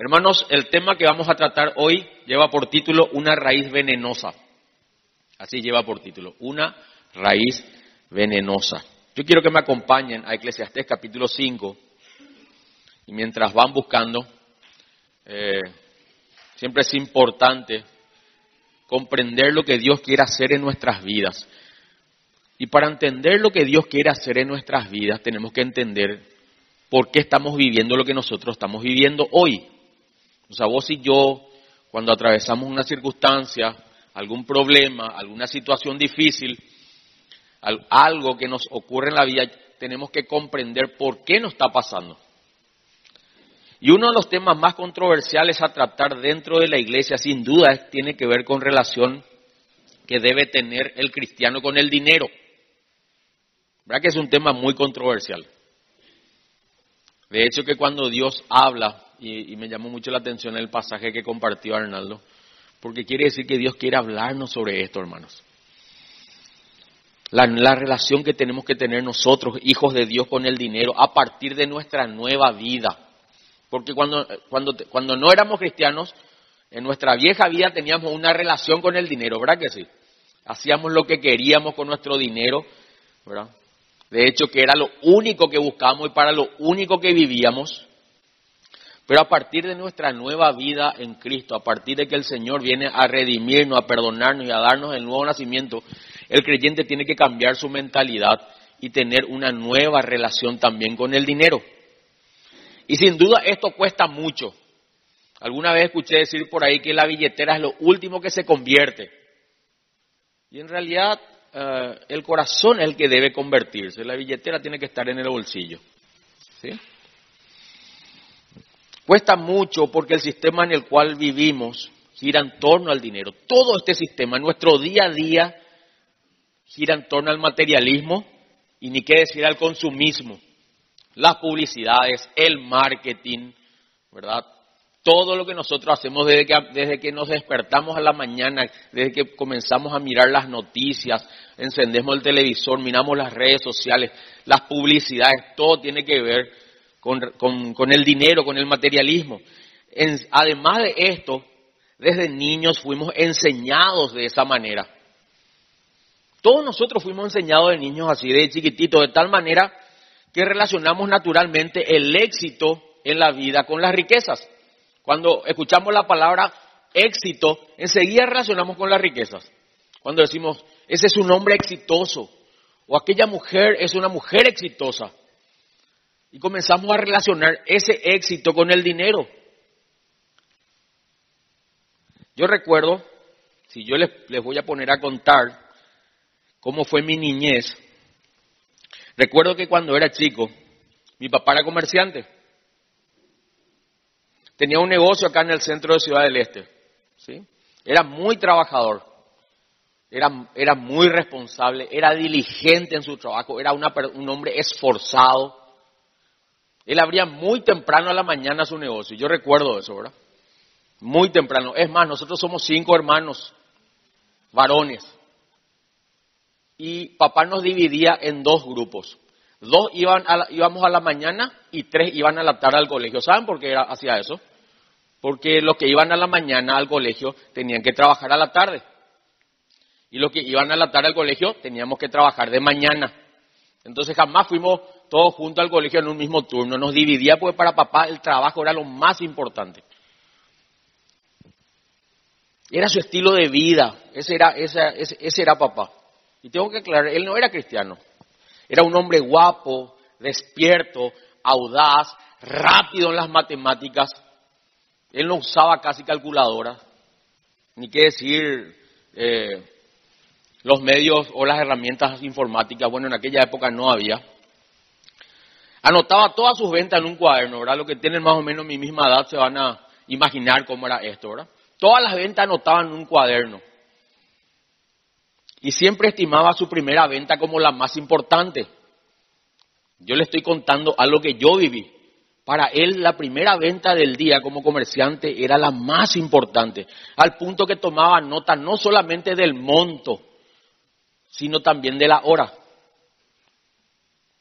Hermanos, el tema que vamos a tratar hoy lleva por título Una raíz venenosa. Así lleva por título, Una raíz venenosa. Yo quiero que me acompañen a Eclesiastés capítulo 5 y mientras van buscando, eh, siempre es importante comprender lo que Dios quiere hacer en nuestras vidas. Y para entender lo que Dios quiere hacer en nuestras vidas, tenemos que entender por qué estamos viviendo lo que nosotros estamos viviendo hoy. O sea, vos y yo, cuando atravesamos una circunstancia, algún problema, alguna situación difícil, algo que nos ocurre en la vida, tenemos que comprender por qué nos está pasando. Y uno de los temas más controversiales a tratar dentro de la iglesia, sin duda, tiene que ver con relación que debe tener el cristiano con el dinero. ¿Verdad que es un tema muy controversial? De hecho, que cuando Dios habla y, me llamó mucho la atención el pasaje que compartió Arnaldo, porque quiere decir que Dios quiere hablarnos sobre esto, hermanos. La, la, relación que tenemos que tener nosotros, hijos de Dios, con el dinero a partir de nuestra nueva vida. Porque cuando, cuando, cuando no éramos cristianos, en nuestra vieja vida teníamos una relación con el dinero, ¿verdad que sí? Hacíamos lo que queríamos con nuestro dinero, ¿verdad? De hecho, que era lo único que buscábamos y para lo único que vivíamos. Pero a partir de nuestra nueva vida en Cristo, a partir de que el Señor viene a redimirnos, a perdonarnos y a darnos el nuevo nacimiento, el creyente tiene que cambiar su mentalidad y tener una nueva relación también con el dinero. Y sin duda esto cuesta mucho. Alguna vez escuché decir por ahí que la billetera es lo último que se convierte. Y en realidad eh, el corazón es el que debe convertirse. La billetera tiene que estar en el bolsillo. ¿Sí? Cuesta mucho porque el sistema en el cual vivimos gira en torno al dinero. Todo este sistema, nuestro día a día, gira en torno al materialismo y ni qué decir al consumismo. Las publicidades, el marketing, ¿verdad? Todo lo que nosotros hacemos desde que, desde que nos despertamos a la mañana, desde que comenzamos a mirar las noticias, encendemos el televisor, miramos las redes sociales, las publicidades, todo tiene que ver con, el dinero, con el materialismo. además de esto, desde niños fuimos enseñados de esa manera. Todos nosotros fuimos enseñados de niños así, de chiquititos, de tal manera que relacionamos naturalmente el éxito en la vida con las riquezas. Cuando escuchamos la palabra éxito, enseguida relacionamos con las riquezas. Cuando decimos, ese es un hombre exitoso, o aquella mujer es una mujer exitosa. Y comenzamos a relacionar ese éxito con el dinero. Yo recuerdo, si yo les, voy a poner a contar cómo fue mi niñez, recuerdo que cuando era chico, mi papá era comerciante. Tenía un negocio acá en el centro de Ciudad del Este. Era muy trabajador. Era, era muy responsable, era diligente en su trabajo, era un hombre esforzado. Él abría muy temprano a la mañana su negocio. Yo recuerdo eso, ¿verdad? Muy temprano. Es más, nosotros somos cinco hermanos, varones. Y papá nos dividía en dos grupos. Dos iban íbamos a la mañana y tres iban a la tarde al colegio. ¿Saben por qué hacía eso? Porque los que iban a la mañana al colegio tenían que trabajar a la tarde. Y los que iban a la tarde al colegio teníamos que trabajar de mañana. Entonces jamás fuimos todos juntos al colegio en un mismo turno. Nos dividía porque para papá el trabajo era lo más importante. Era su estilo de vida. Ese era, ese, era papá. Y tengo que aclarar, él no era cristiano. Era un hombre guapo, despierto, audaz, rápido en las matemáticas. Él no usaba casi calculadora, ni qué decir eh, los medios o las herramientas informáticas. Bueno, en aquella época no había. Anotaba todas sus ventas en un cuaderno, ¿verdad? Los que tienen más o menos mi misma edad se van a imaginar cómo era esto, ¿verdad? Todas las ventas anotaban en un cuaderno. Y siempre estimaba su primera venta como la más importante. Yo le estoy contando algo que yo viví. Para él la primera venta del día como comerciante era la más importante, al punto que tomaba nota no solamente del monto, sino también de la hora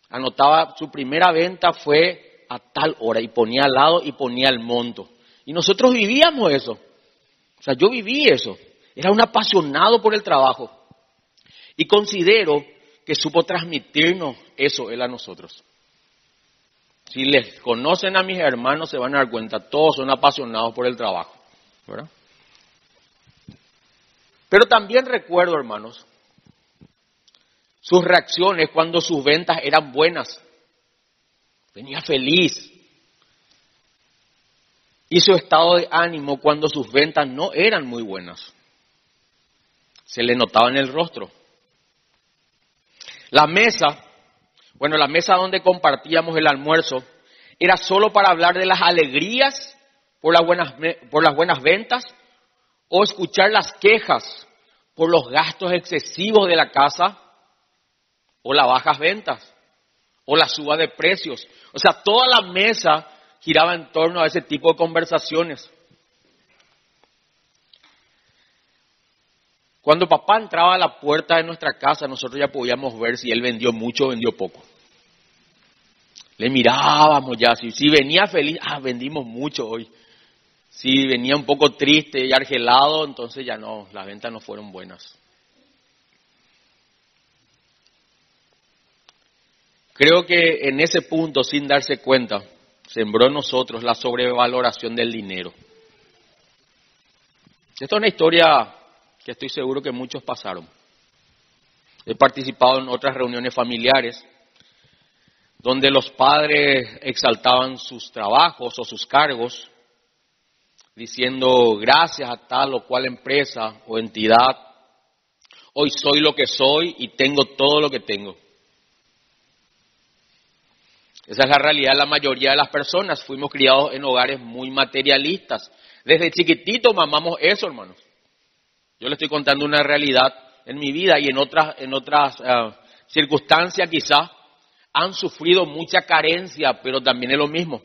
anotaba su primera venta fue a tal hora y ponía al lado y ponía el monto. Y nosotros vivíamos eso. O sea, yo viví eso. Era un apasionado por el trabajo. Y considero que supo transmitirnos eso él a nosotros. Si les conocen a mis hermanos se van a dar cuenta, todos son apasionados por el trabajo. ¿verdad? Pero también recuerdo, hermanos, sus reacciones cuando sus ventas eran buenas. Venía feliz. Y su estado de ánimo cuando sus ventas no eran muy buenas. Se le notaba en el rostro. La mesa, bueno, la mesa donde compartíamos el almuerzo, era solo para hablar de las alegrías por las buenas, por las buenas ventas o escuchar las quejas por los gastos excesivos de la casa o las bajas ventas o la suba de precios. O sea, toda la mesa giraba en torno a ese tipo de conversaciones. Cuando papá entraba a la puerta de nuestra casa, nosotros ya podíamos ver si él vendió mucho o vendió poco. Le mirábamos ya, si, venía feliz, ah, vendimos mucho hoy. Si venía un poco triste y argelado, entonces ya no, las ventas no fueron buenas. Creo que en ese punto, sin darse cuenta, sembró en nosotros la sobrevaloración del dinero. Esta es una historia que estoy seguro que muchos pasaron. He participado en otras reuniones familiares donde los padres exaltaban sus trabajos o sus cargos, diciendo gracias a tal o cual empresa o entidad, hoy soy lo que soy y tengo todo lo que tengo. Esa es la realidad de la mayoría de las personas. Fuimos criados en hogares muy materialistas. Desde chiquitito mamamos eso, hermanos. Yo le estoy contando una realidad en mi vida y en otras, en otras eh, circunstancias quizás han sufrido mucha carencia, pero también es lo mismo.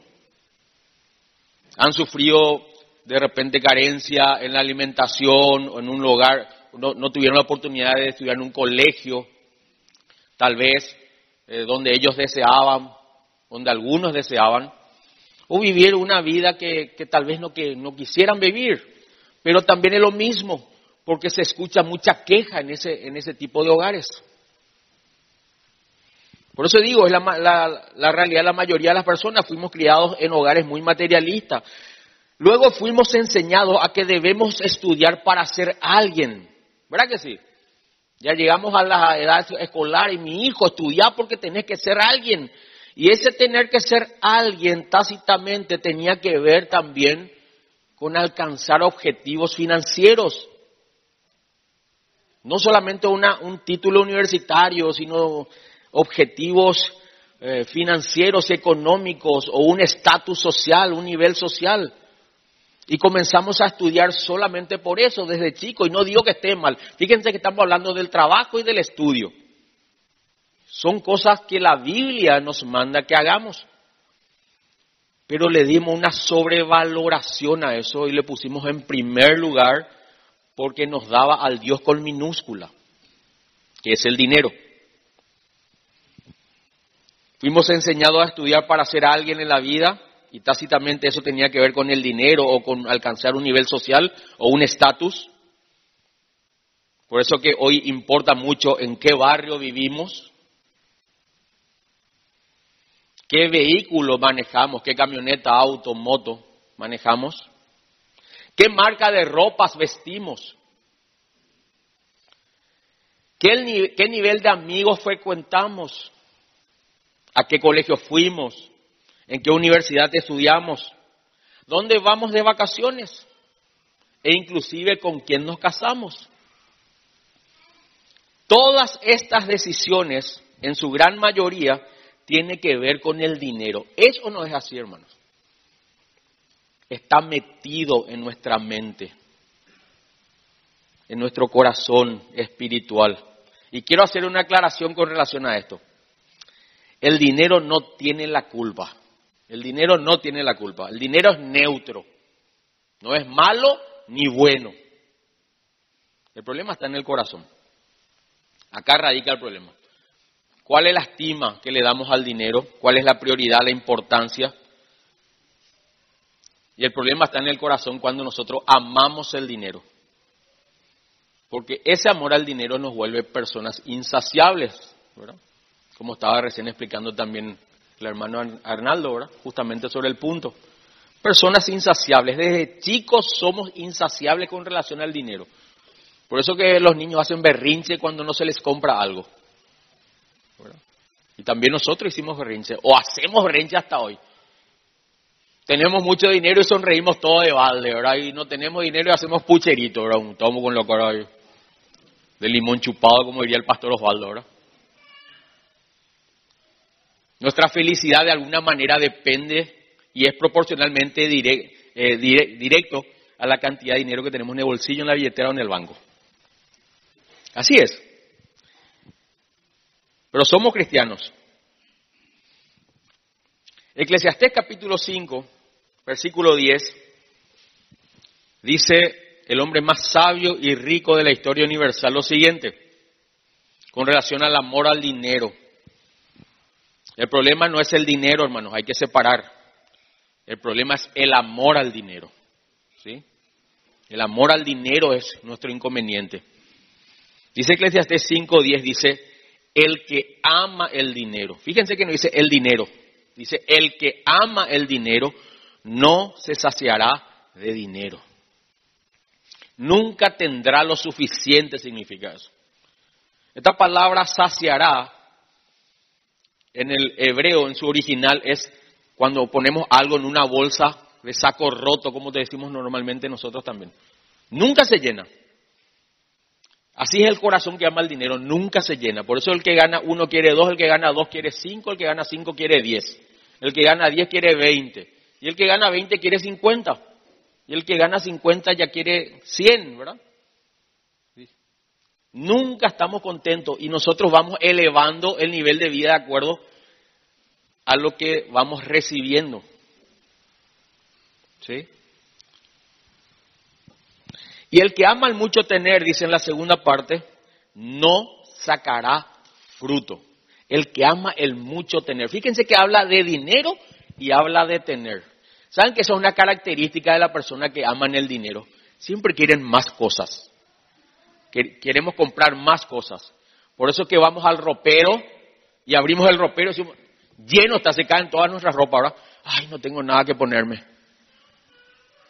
Han sufrido de repente carencia en la alimentación o en un lugar, no, tuvieron la oportunidad de estudiar en un colegio, tal vez eh, donde ellos deseaban, donde algunos deseaban, o vivir una vida que, tal vez no, que no quisieran vivir, pero también es lo mismo, porque se escucha mucha queja en ese, en ese tipo de hogares. Por eso digo, es la, la, realidad la mayoría de las personas fuimos criados en hogares muy materialistas. Luego fuimos enseñados a que debemos estudiar para ser alguien. ¿Verdad que sí? Ya llegamos a la edad escolar y mi hijo, estudia porque tenés que ser alguien. Y ese tener que ser alguien tácitamente tenía que ver también con alcanzar objetivos financieros. No solamente una, un título universitario, sino objetivos eh, financieros, económicos o un estatus social, un nivel social. Y comenzamos a estudiar solamente por eso desde chico. Y no digo que esté mal. Fíjense que estamos hablando del trabajo y del estudio. Son cosas que la Biblia nos manda que hagamos. Pero le dimos una sobrevaloración a eso y le pusimos en primer lugar porque nos daba al Dios con minúscula, que es el dinero. Fuimos enseñados a estudiar para ser alguien en la vida y tácitamente eso tenía que ver con el dinero o con alcanzar un nivel social o un estatus. Por eso que hoy importa mucho en qué barrio vivimos, qué vehículo manejamos, qué camioneta, auto, moto manejamos, qué marca de ropas vestimos, qué, nivel de amigos frecuentamos a qué colegio fuimos, en qué universidad estudiamos, dónde vamos de vacaciones e inclusive con quién nos casamos. Todas estas decisiones, en su gran mayoría, tienen que ver con el dinero. ¿Eso no es así, hermanos? Está metido en nuestra mente, en nuestro corazón espiritual. Y quiero hacer una aclaración con relación a esto. El dinero no tiene la culpa. El dinero no tiene la culpa. El dinero es neutro. No es malo ni bueno. El problema está en el corazón. Acá radica el problema. ¿Cuál es la estima que le damos al dinero? ¿Cuál es la prioridad, la importancia? Y el problema está en el corazón cuando nosotros amamos el dinero. Porque ese amor al dinero nos vuelve personas insaciables, ¿verdad? Como estaba recién explicando también el hermano Arnaldo, ¿verdad? Justamente sobre el punto. Personas insaciables. Desde chicos somos insaciables con relación al dinero. Por eso que los niños hacen berrinche cuando no se les compra algo. Y también nosotros hicimos berrinche, o hacemos berrinche hasta hoy. Tenemos mucho dinero y sonreímos todo de balde, ¿verdad? Y no tenemos dinero y hacemos pucherito, ¿verdad? Un tomo con lo ahí. De limón chupado, como diría el pastor Osvaldo, ¿verdad? Nuestra felicidad de alguna manera depende y es proporcionalmente eh, directo a la cantidad de dinero que tenemos en el bolsillo, en la billetera o en el banco. Así es. Pero somos cristianos. Eclesiastés capítulo 5, versículo 10, dice el hombre más sabio y rico de la historia universal lo siguiente, con relación al amor al dinero. El problema no es el dinero, hermanos, hay que separar. El problema es el amor al dinero. ¿sí? El amor al dinero es nuestro inconveniente. Dice Eclesiastes 5.10, dice, el que ama el dinero. Fíjense que no dice el dinero, dice el que ama el dinero no se saciará de dinero. Nunca tendrá lo suficiente, significa eso. Esta palabra saciará en el hebreo, en su original, es cuando ponemos algo en una bolsa de saco roto, como te decimos normalmente nosotros también. Nunca se llena. Así es el corazón que ama el dinero, nunca se llena. Por eso el que gana uno quiere dos, el que gana dos quiere cinco, el que gana cinco quiere diez. El que gana diez quiere veinte. Y el que gana veinte quiere cincuenta. Y el que gana cincuenta ya quiere cien, ¿verdad? Nunca estamos contentos y nosotros vamos elevando el nivel de vida de acuerdo a lo que vamos recibiendo. ¿Sí? Y el que ama el mucho tener, dice en la segunda parte, no sacará fruto. El que ama el mucho tener. Fíjense que habla de dinero y habla de tener. ¿Saben que esa es una característica de la persona que aman el dinero? Siempre quieren más cosas. Queremos comprar más cosas. Por eso que vamos al ropero y abrimos el ropero y decimos, lleno hasta se caen todas nuestras ropas. Ahora, ay, no tengo nada que ponerme.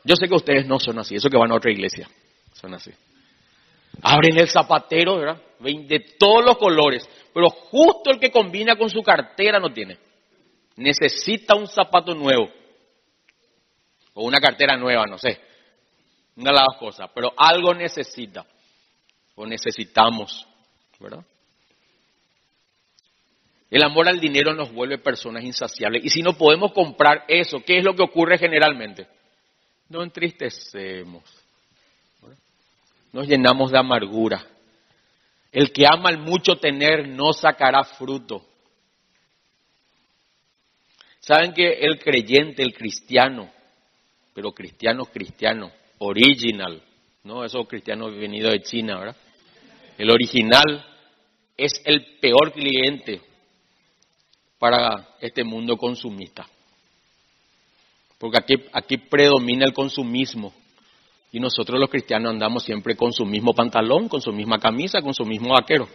Yo sé que ustedes no son así, eso que van a otra iglesia. Son. Abren el zapatero, ¿verdad? De todos los colores. Pero justo el que combina con su cartera no tiene. Necesita un zapato nuevo. O una cartera nueva, no sé. Una de las dos cosas. Pero algo necesita. O necesitamos. ¿Verdad? El amor al dinero nos vuelve personas insaciables. Y si no podemos comprar eso, ¿qué es lo que ocurre generalmente? No entristecemos nos llenamos de amargura. El que ama el mucho tener no sacará fruto. Saben que el creyente, el cristiano, pero cristiano, cristiano, original, no esos cristianos venidos de China, ¿verdad? El original es el peor cliente para este mundo consumista. Porque aquí, aquí predomina el consumismo. Y nosotros los cristianos andamos siempre con su mismo pantalón, con su misma camisa, con su mismo vaquero.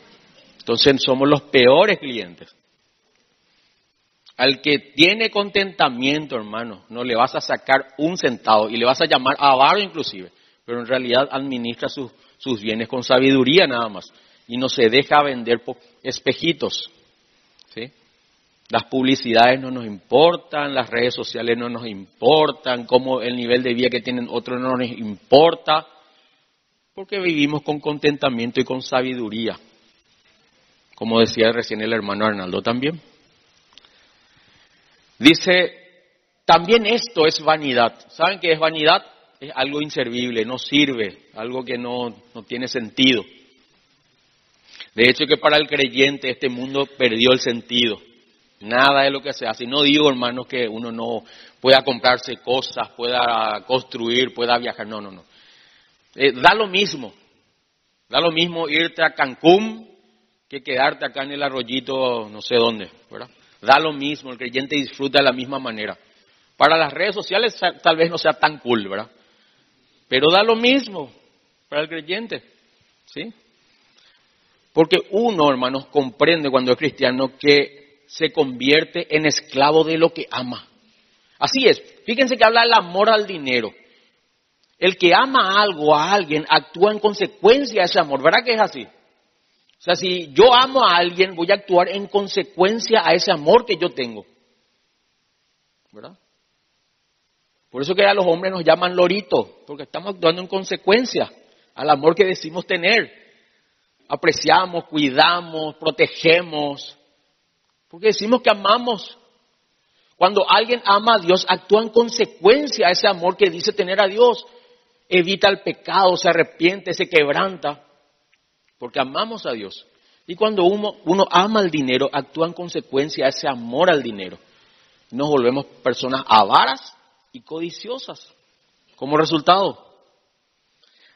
Entonces somos los peores clientes. Al que tiene contentamiento, hermano, no le vas a sacar un centavo y le vas a llamar avaro inclusive, pero en realidad administra sus, sus bienes con sabiduría nada más y no se deja vender por espejitos. ¿sí? Las publicidades no nos importan, las redes sociales no nos importan, cómo el nivel de vida que tienen otros no nos importa, porque vivimos con contentamiento y con sabiduría, como decía recién el hermano Arnaldo también. Dice, también esto es vanidad. ¿Saben qué es vanidad? Es algo inservible, no sirve, algo que no, no tiene sentido. De hecho que para el creyente este mundo perdió el sentido. Nada de lo que se hace. No digo, hermanos, que uno no pueda comprarse cosas, pueda construir, pueda viajar. No, no, no. Eh, da lo mismo. Da lo mismo irte a Cancún que quedarte acá en el arroyito, no sé dónde, ¿verdad? Da lo mismo. El creyente disfruta de la misma manera. Para las redes sociales tal vez no sea tan cool, ¿verdad? Pero da lo mismo para el creyente, ¿sí? Porque uno, hermanos, comprende cuando es cristiano que se convierte en esclavo de lo que ama. Así es. Fíjense que habla del amor al dinero. El que ama algo a alguien actúa en consecuencia de ese amor. ¿Verdad que es así? O sea, si yo amo a alguien, voy a actuar en consecuencia a ese amor que yo tengo. ¿Verdad? Por eso que a los hombres nos llaman loritos, porque estamos actuando en consecuencia al amor que decimos tener. Apreciamos, cuidamos, protegemos, porque decimos que amamos. Cuando alguien ama a Dios, actúa en consecuencia a ese amor que dice tener a Dios. Evita el pecado, se arrepiente, se quebranta, porque amamos a Dios. Y cuando uno, ama el dinero, actúa en consecuencia a ese amor al dinero. Nos volvemos personas avaras y codiciosas como resultado.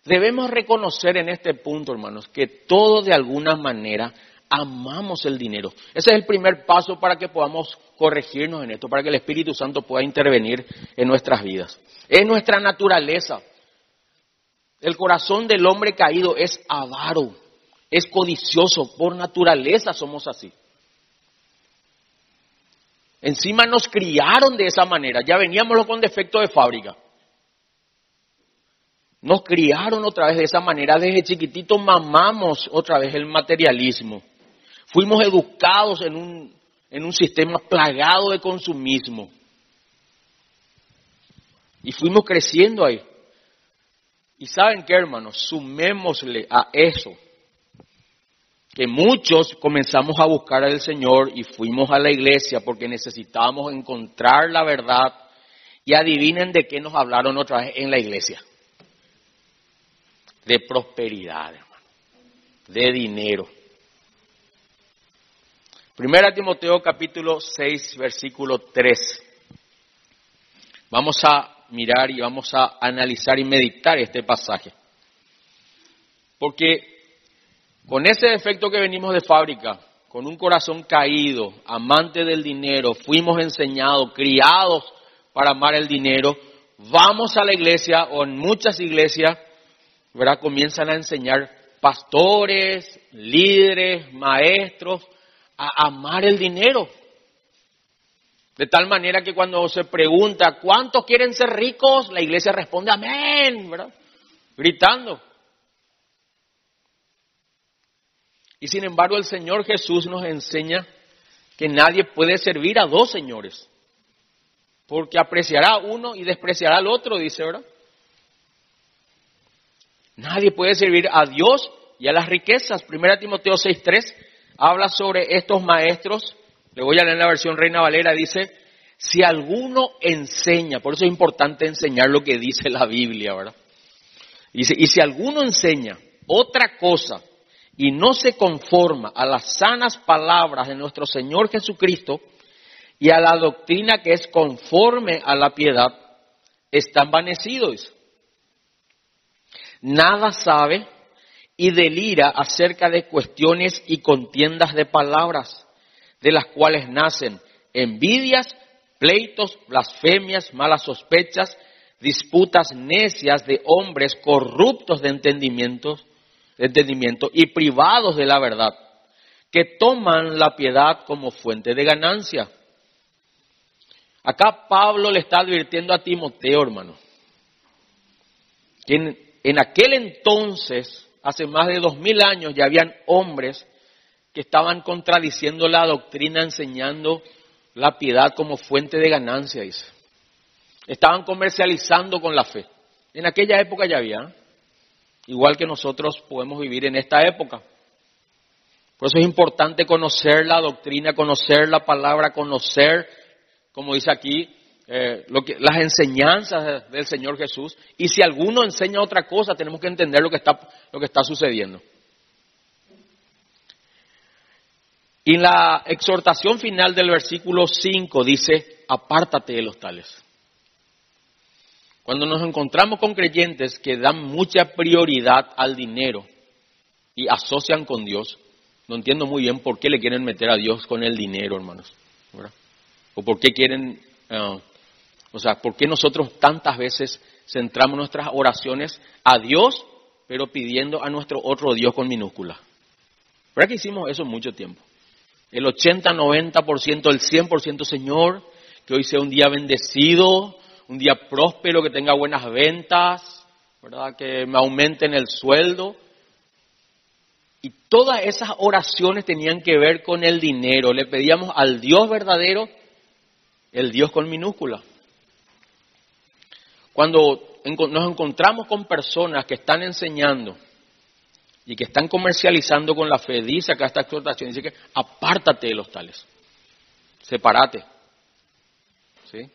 Debemos reconocer en este punto, hermanos, que todos de alguna manera amamos el dinero. Ese es el primer paso para que podamos corregirnos en esto, para que el Espíritu Santo pueda intervenir en nuestras vidas. Es nuestra naturaleza. El corazón del hombre caído es avaro, es codicioso, por naturaleza somos así. Encima nos criaron de esa manera, ya veníamos con defecto de fábrica. Nos criaron otra vez de esa manera, desde chiquitito mamamos otra vez el materialismo. Fuimos educados en un, en un sistema plagado de consumismo. Y fuimos creciendo ahí. Y saben qué, hermanos, sumémosle a eso que muchos comenzamos a buscar al Señor y fuimos a la iglesia porque necesitábamos encontrar la verdad y adivinen de qué nos hablaron otra vez en la iglesia. De prosperidad, hermano. De dinero. Primera Timoteo capítulo 6, versículo 3. Vamos a mirar y vamos a analizar y meditar este pasaje. Porque con ese defecto que venimos de fábrica, con un corazón caído, amante del dinero, fuimos enseñados, criados para amar el dinero, vamos a la iglesia o en muchas iglesias, ¿verdad? Comienzan a enseñar pastores, líderes, maestros a amar el dinero. De tal manera que cuando se pregunta cuántos quieren ser ricos, la iglesia responde amén, ¿verdad? Gritando. Y sin embargo el Señor Jesús nos enseña que nadie puede servir a dos señores, porque apreciará a uno y despreciará al otro, dice, ¿verdad? Nadie puede servir a Dios y a las riquezas. Primera Timoteo 6.3 habla sobre estos maestros, le voy a leer la versión Reina Valera, dice, si alguno enseña, por eso es importante enseñar lo que dice la Biblia, ¿verdad? Dice, y si alguno enseña otra cosa y no se conforma a las sanas palabras de nuestro Señor Jesucristo y a la doctrina que es conforme a la piedad, está envanecido. Nada sabe y delira acerca de cuestiones y contiendas de palabras, de las cuales nacen envidias, pleitos, blasfemias, malas sospechas, disputas necias de hombres corruptos de entendimiento y privados de la verdad, que toman la piedad como fuente de ganancia. Acá Pablo le está advirtiendo a Timoteo, hermano, que en aquel entonces, hace más de dos mil años, ya habían hombres que estaban contradiciendo la doctrina, enseñando la piedad como fuente de ganancia. Estaban comercializando con la fe. En aquella época ya había. ¿eh? igual que nosotros podemos vivir en esta época. Por eso es importante conocer la doctrina, conocer la palabra, conocer, como dice aquí, eh, las enseñanzas del Señor Jesús. Y si alguno enseña otra cosa, tenemos que entender lo que está, lo que está sucediendo. Y la exhortación final del versículo 5 dice, apártate de los tales. Cuando nos encontramos con creyentes que dan mucha prioridad al dinero y asocian con Dios, no entiendo muy bien por qué le quieren meter a Dios con el dinero, hermanos. O por qué quieren ah, O sea, ¿por qué nosotros tantas veces centramos nuestras oraciones a Dios, pero pidiendo a nuestro otro Dios con minúscula? ¿Verdad que hicimos eso mucho tiempo? El 80, 90%, el 100%, Señor, que hoy sea un día bendecido, un día próspero, que tenga buenas ventas, ¿verdad? Que me aumenten el sueldo. Y todas esas oraciones tenían que ver con el dinero. Le pedíamos al Dios verdadero, el Dios con minúscula. Cuando nos encontramos con personas que están enseñando y que están comercializando con la fe, dice acá esta exhortación, dice que apártate de los tales, sepárate. ¿Sí?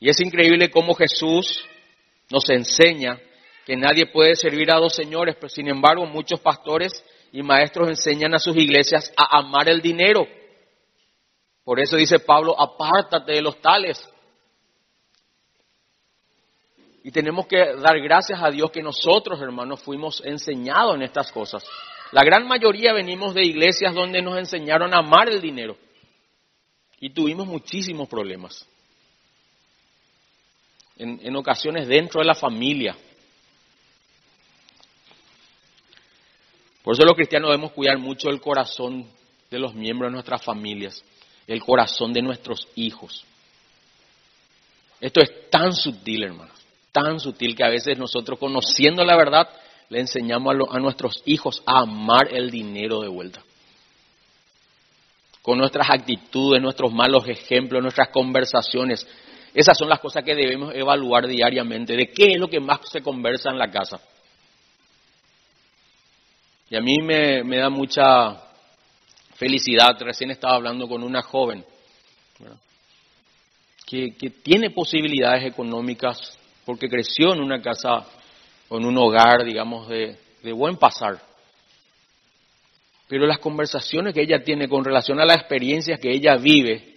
Y es increíble cómo Jesús nos enseña que nadie puede servir a dos señores, pero sin embargo muchos pastores y maestros enseñan a sus iglesias a amar el dinero. Por eso dice Pablo, apártate de los tales. Y tenemos que dar gracias a Dios que nosotros, hermanos, fuimos enseñados en estas cosas. La gran mayoría venimos de iglesias donde nos enseñaron a amar el dinero. Y tuvimos muchísimos problemas. En, ocasiones dentro de la familia. Por eso los cristianos debemos cuidar mucho el corazón de los miembros de nuestras familias, el corazón de nuestros hijos. Esto es tan sutil, hermanos tan sutil que a veces nosotros conociendo la verdad le enseñamos a, nuestros hijos a amar el dinero de vuelta. Con nuestras actitudes, nuestros malos ejemplos, nuestras conversaciones. Esas son las cosas que debemos evaluar diariamente. ¿De qué es lo que más se conversa en la casa? Y a mí me, da mucha felicidad. Recién estaba hablando con una joven que, que, tiene posibilidades económicas porque creció en una casa en un hogar, digamos, de, buen pasar. Pero las conversaciones que ella tiene con relación a las experiencias que ella vive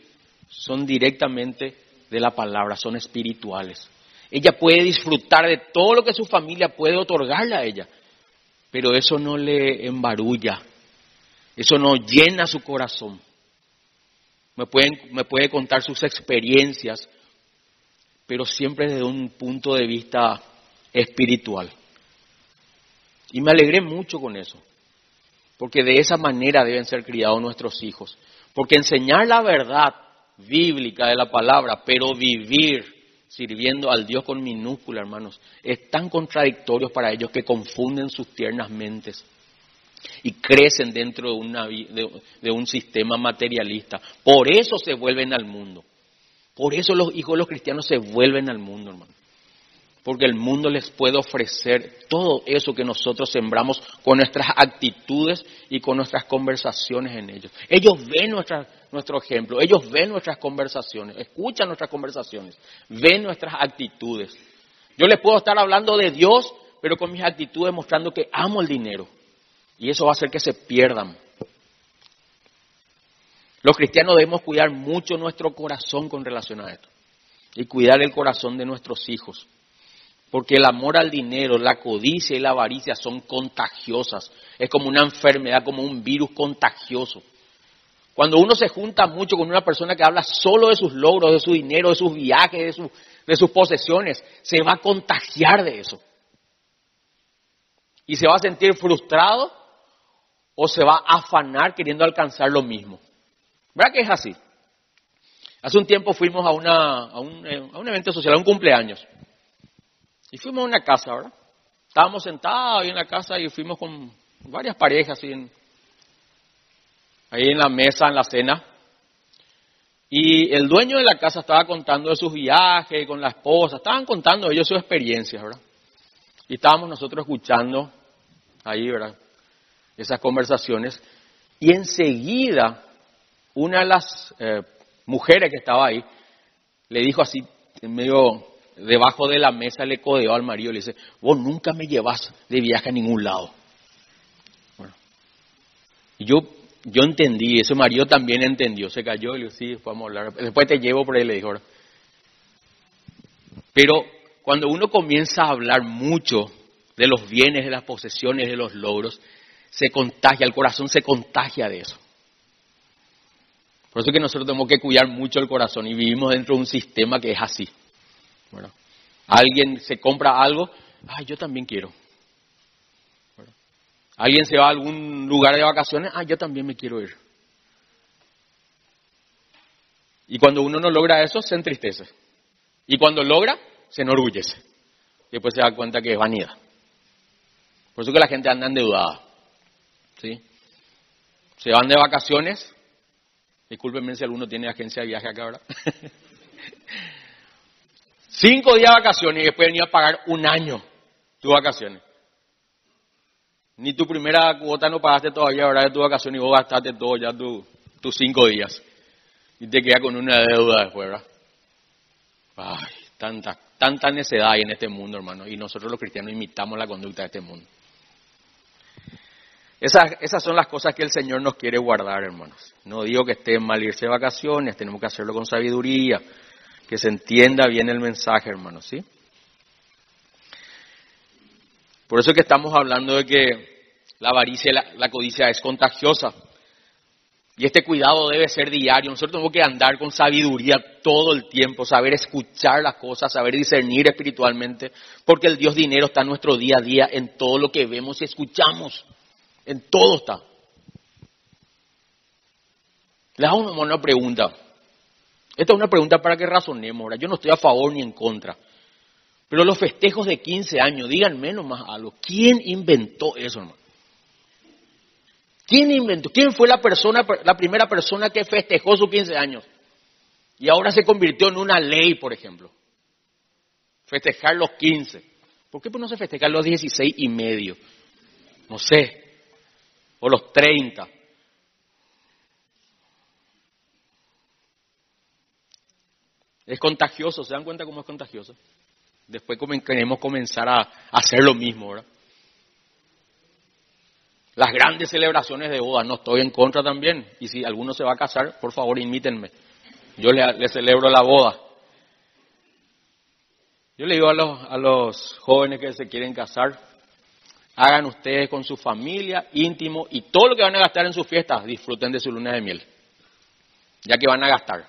son directamente de la palabra, son espirituales. Ella puede disfrutar de todo lo que su familia puede otorgarle a ella, pero eso no le embarulla, eso no llena su corazón. Me, me puede contar sus experiencias, pero siempre desde un punto de vista espiritual. Y me alegré mucho con eso, porque de esa manera deben ser criados nuestros hijos. Porque enseñar la verdad bíblica de la palabra, pero vivir sirviendo al Dios con minúscula, hermanos, es tan contradictorio para ellos que confunden sus tiernas mentes y crecen dentro de, una, de un sistema materialista. Por eso se vuelven al mundo. Por eso los hijos de los cristianos se vuelven al mundo, hermano. Porque el mundo les puede ofrecer todo eso que nosotros sembramos con nuestras actitudes y con nuestras conversaciones en ellos. Ellos ven nuestro ejemplo, ellos ven nuestras conversaciones, escuchan nuestras conversaciones, ven nuestras actitudes. Yo les puedo estar hablando de Dios, pero con mis actitudes mostrando que amo el dinero. Y eso va a hacer que se pierdan. Los cristianos debemos cuidar mucho nuestro corazón con relación a esto y cuidar el corazón de nuestros hijos. Porque el amor al dinero, la codicia y la avaricia son contagiosas. Es como una enfermedad, como un virus contagioso. Cuando uno se junta mucho con una persona que habla solo de sus logros, de su dinero, de sus viajes, de, de sus posesiones, se va a contagiar de eso. Y se va a sentir frustrado o se va a afanar queriendo alcanzar lo mismo. ¿Verdad que es así? Hace un tiempo fuimos eh, a un evento social, a un cumpleaños. Y fuimos a una casa, ¿verdad? Estábamos sentados ahí en la casa y fuimos con varias parejas ahí en la mesa, en la cena. Y el dueño de la casa estaba contando de sus viajes con la esposa, estaban contando ellos sus experiencias, ¿verdad? Y estábamos nosotros escuchando ahí, ¿verdad? Esas conversaciones. Y enseguida una de las eh, mujeres que estaba ahí le dijo así, medio debajo de la mesa, le codeó al marido y le dice, vos nunca me llevas de viaje a ningún lado. Y yo, yo entendí, ese marido también entendió, se cayó y le dijo, sí, vamos a hablar, después te llevo por ahí, le dijo. Pero cuando uno comienza a hablar mucho de los bienes, de las posesiones, de los logros, se contagia, el corazón se contagia de eso. Por eso es que nosotros tenemos que cuidar mucho el corazón y vivimos dentro de un sistema que es así. Alguien se compra algo, ay, yo también quiero. Alguien se va a algún lugar de vacaciones, ah, yo también me quiero ir. Y cuando uno no logra eso, se entristece. Y cuando logra, se enorgullece. Después se da cuenta que es vanidad. Por eso que la gente anda endeudada. ¿Sí? Se van de vacaciones. Discúlpenme si alguno tiene agencia de viaje acá ahora. Cinco días de vacaciones y después venía a pagar un año tus vacaciones. Ni tu primera cuota no pagaste todavía, ahora de tu vacación y vos gastaste todo ya tus cinco días. Y te quedas con una deuda después, ¿verdad? Ay, tanta, tanta necedad hay en este mundo, hermano. Y nosotros los cristianos imitamos la conducta de este mundo. Esas, esas son las cosas que el Señor nos quiere guardar, hermanos. No digo que esté mal irse de vacaciones, tenemos que hacerlo con sabiduría, que se entienda bien el mensaje, hermanos, ¿sí? Por eso es que estamos hablando de que la avaricia y la, codicia es contagiosa. Y este cuidado debe ser diario. Nosotros tenemos que andar con sabiduría todo el tiempo, saber escuchar las cosas, saber discernir espiritualmente, porque el Dios dinero está en nuestro día a día, en todo lo que vemos y escuchamos. En todo está. Le hago una pregunta. Esta es una pregunta para que razonemos. Ahora, yo no estoy a favor ni en contra. Pero los festejos de 15 años, díganme nomás algo. ¿Quién inventó eso, hermano? ¿Quién inventó? ¿Quién fue la persona, la primera persona que festejó sus 15 años? Y ahora se convirtió en una ley, por ejemplo. Festejar los 15. ¿Por qué pues no se festejar los 16 y medio? No sé. O los 30. Es contagioso, ¿se dan cuenta cómo es contagioso? Después queremos comenzar a, hacer lo mismo, ¿verdad? Las grandes celebraciones de boda, no estoy en contra también. Y si alguno se va a casar, por favor, imítenme. Yo le, celebro la boda. Yo le digo a los, a los jóvenes que se quieren casar, hagan ustedes con su familia, íntimo, y todo lo que van a gastar en sus fiestas, disfruten de su luna de miel. Ya que van a gastar,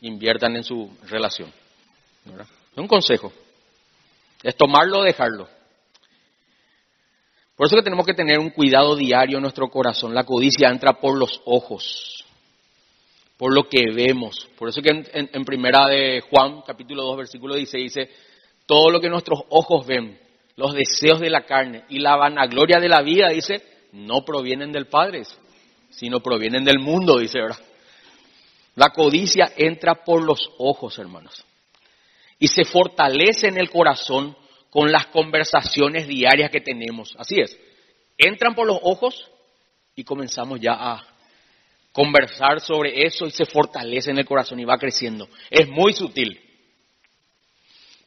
inviertan en su relación. Es un consejo. Es tomarlo o dejarlo. Por eso que tenemos que tener un cuidado diario en nuestro corazón. La codicia entra por los ojos, por lo que vemos. Por eso que en, primera de Juan, capítulo 2, versículo 16, dice, todo lo que nuestros ojos ven, los deseos de la carne y la vanagloria de la vida, dice, no provienen del Padre, sino provienen del mundo, dice, ¿verdad? La codicia entra por los ojos, hermanos y se fortalece en el corazón con las conversaciones diarias que tenemos. Así es. Entran por los ojos y comenzamos ya a conversar sobre eso y se fortalece en el corazón y va creciendo. Es muy sutil.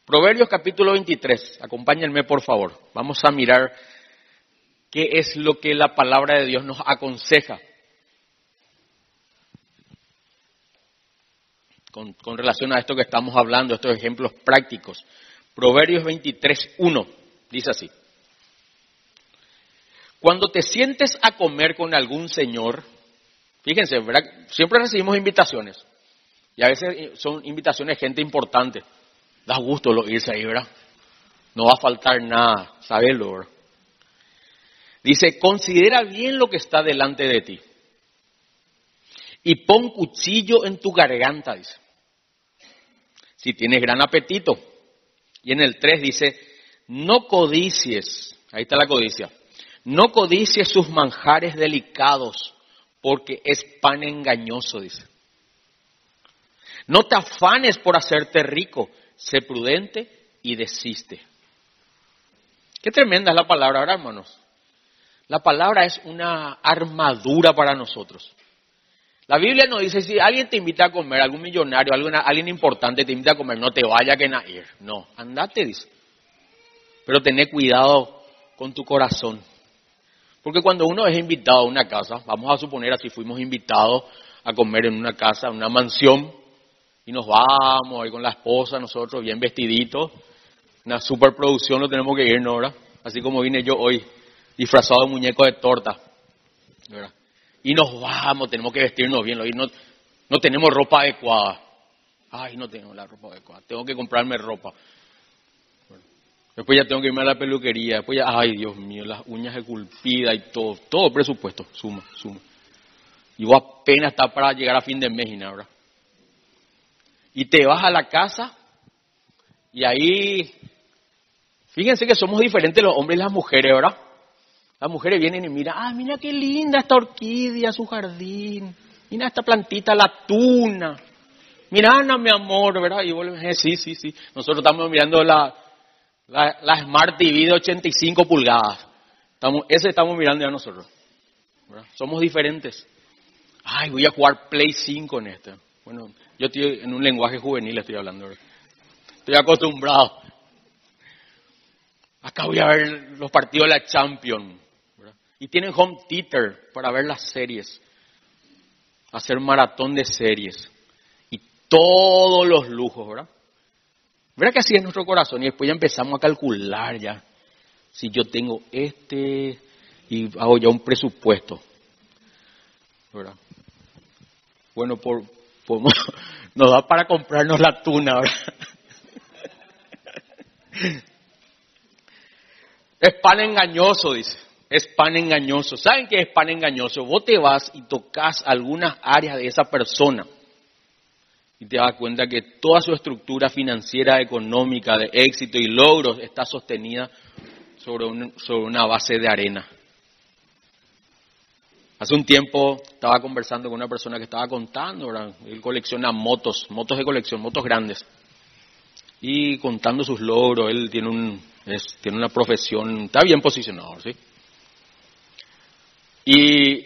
Proverbios capítulo 23, acompáñenme por favor. Vamos a mirar qué es lo que la palabra de Dios nos aconseja con, relación a esto que estamos hablando, estos ejemplos prácticos. Proverbios 23, 1 dice así. Cuando te sientes a comer con algún señor, fíjense, siempre recibimos invitaciones. Y a veces son invitaciones de gente importante. Da gusto lo irse ahí, ¿verdad? No va a faltar nada, sabelo, ¿verdad? Dice, considera bien lo que está delante de ti. Y pon cuchillo en tu garganta, dice si tienes gran apetito. Y en el 3 dice, no codicies, ahí está la codicia, no codicies sus manjares delicados, porque es pan engañoso, dice. No te afanes por hacerte rico, sé prudente y desiste. Qué tremenda es la palabra hermanos. La palabra es una armadura para nosotros. La Biblia nos dice, si alguien te invita a comer, algún millonario, alguien importante te invita a comer, no te vaya que ir. No, andate. Pero tené cuidado con tu corazón. Porque cuando uno es invitado a una casa, vamos a suponer así, fuimos invitados a comer en una casa, en una mansión, y nos vamos ahí con la esposa, nosotros bien vestiditos, una superproducción, lo tenemos que ir, ¿no? ¿verdad? Así como vine yo hoy, disfrazado de muñeco de torta. ¿verdad? y nos vamos, tenemos que vestirnos bien. No tenemos ropa adecuada. Ay, no tengo la ropa adecuada. Tengo que comprarme ropa. Después ya tengo que irme a la peluquería. Después ya, ay, Dios mío, las uñas esculpidas y todo. Todo presupuesto. Suma, suma. Y vos apenas está para llegar a fin de mes y nada, Y te vas a la casa y ahí, fíjense que somos diferentes los hombres y las mujeres, ¿verdad? Las mujeres vienen y miran, ah, mira qué linda esta orquídea, su jardín. Mira esta plantita, la tuna. Mira, Ana, mi amor, ¿verdad? Y vos le sí, sí, sí. Nosotros estamos mirando la, la, Smart TV de 85 pulgadas. Estamos, ese estamos mirando ya nosotros. Somos diferentes. Ay, voy a jugar Play 5 en este. Bueno, yo estoy en un lenguaje juvenil, estoy hablando. Estoy acostumbrado. Acá voy a ver los partidos de la Champions. Y tienen home theater para ver las series. Hacer maratón de series. Y todos los lujos, ¿verdad? ¿Verdad que así es nuestro corazón? Y después ya empezamos a calcular ya. Si yo tengo este y hago ya un presupuesto. ¿Verdad? Bueno, por, nos da para comprarnos la tuna, ¿verdad? Es pan engañoso, dice. Es pan engañoso. ¿Saben qué es pan engañoso? Vos te vas y tocas algunas áreas de esa persona y te das cuenta que toda su estructura financiera, económica, de éxito y logros está sostenida sobre, sobre una base de arena. Hace un tiempo estaba conversando con una persona que estaba contando, él colecciona motos, motos de colección, motos grandes. Y contando sus logros, él tiene, un, tiene una profesión, está bien posicionado, ¿sí? Y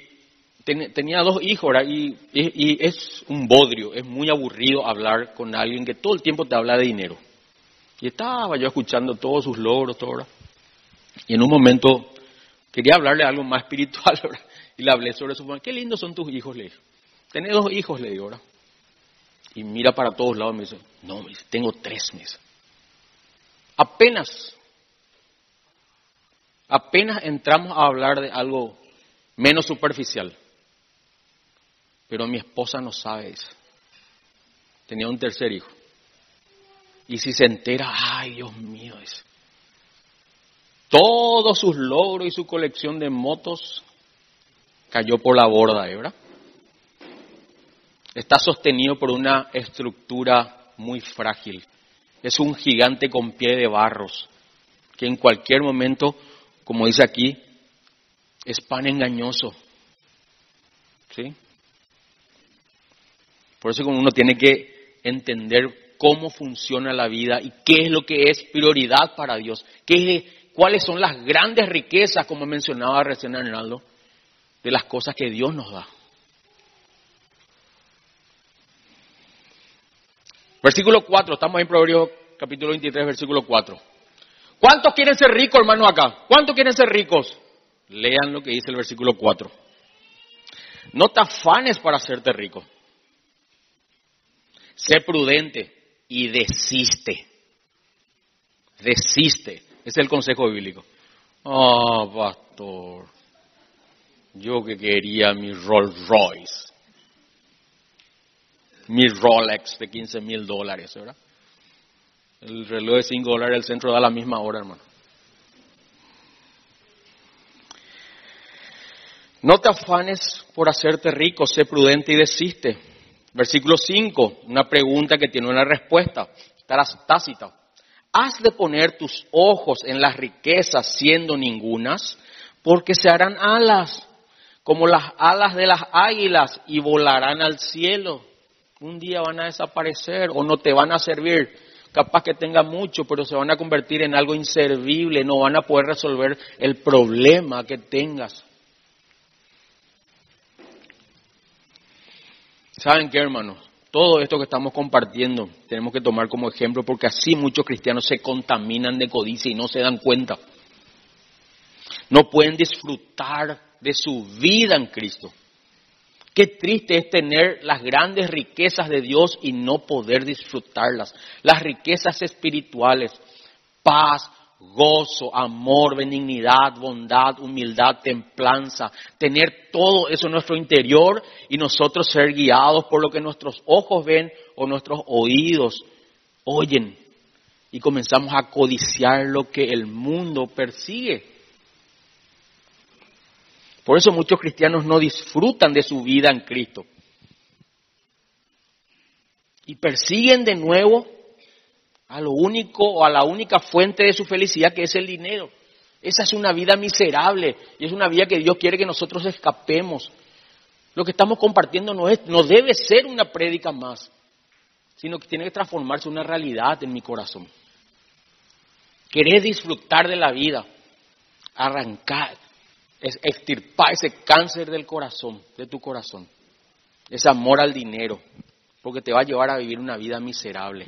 tenía dos hijos, y, y, es un bodrio, es muy aburrido hablar con alguien que todo el tiempo te habla de dinero. Y estaba yo escuchando todos sus logros, todo, Y en un momento quería hablarle algo más espiritual, ¿verdad? Y le hablé sobre su Qué lindos son tus hijos, le dije. Tenés dos hijos, le digo, ¿verdad? Y mira para todos lados y me dice, no, me dice, tengo tres, meses. Apenas, apenas entramos a hablar de algo menos superficial. Pero mi esposa no sabe eso. Tenía un tercer hijo. Y si se entera, ay Dios mío. Todos sus logros y su colección de motos cayó por la borda, ¿eh, ¿verdad? Está sostenido por una estructura muy frágil. Es un gigante con pie de barros, que en cualquier momento, como dice aquí, es pan engañoso. ¿Sí? Por eso uno tiene que entender cómo funciona la vida y qué es lo que es prioridad para Dios, qué, cuáles son las grandes riquezas, como mencionaba recién Arnaldo, de las cosas que Dios nos da. Versículo 4, estamos en Proverbios capítulo 23, versículo 4. ¿Cuántos quieren ser ricos, hermano, acá? ¿Cuántos quieren ser ricos? Lean lo que dice el versículo 4. No te afanes para hacerte rico. Sé prudente y desiste. Desiste. Ese es el consejo bíblico. Oh, pastor. Yo que quería mi Rolls Royce. Mi Rolex de 15 mil dólares, ¿verdad? El reloj de 5 dólares, el centro da la misma hora, hermano. No te afanes por hacerte rico, sé prudente y desiste. Versículo 5, una pregunta que tiene una respuesta, tácita. Has de poner tus ojos en las riquezas siendo ningunas, porque se harán alas como las alas de las águilas y volarán al cielo. Un día van a desaparecer o no te van a servir. Capaz que tenga mucho, pero se van a convertir en algo inservible, no van a poder resolver el problema que tengas. ¿Saben qué, hermanos? Todo esto que estamos compartiendo tenemos que tomar como ejemplo porque así muchos cristianos se contaminan de codicia y no se dan cuenta. No pueden disfrutar de su vida en Cristo. Qué triste es tener las grandes riquezas de Dios y no poder disfrutarlas. Las riquezas espirituales, paz, gozo, amor, benignidad, bondad, humildad, templanza, tener todo eso en nuestro interior y nosotros ser guiados por lo que nuestros ojos ven o nuestros oídos oyen y comenzamos a codiciar lo que el mundo persigue. Por eso muchos cristianos no disfrutan de su vida en Cristo. Y persiguen de nuevo a lo único o a la única fuente de su felicidad que es el dinero. Esa es una vida miserable y es una vida que Dios quiere que nosotros escapemos. Lo que estamos compartiendo no, es, no debe ser una prédica más, sino que tiene que transformarse en una realidad en mi corazón. Querés disfrutar de la vida, arrancar, extirpar ese cáncer del corazón, de tu corazón, ese amor al dinero, porque te va a llevar a vivir una vida miserable.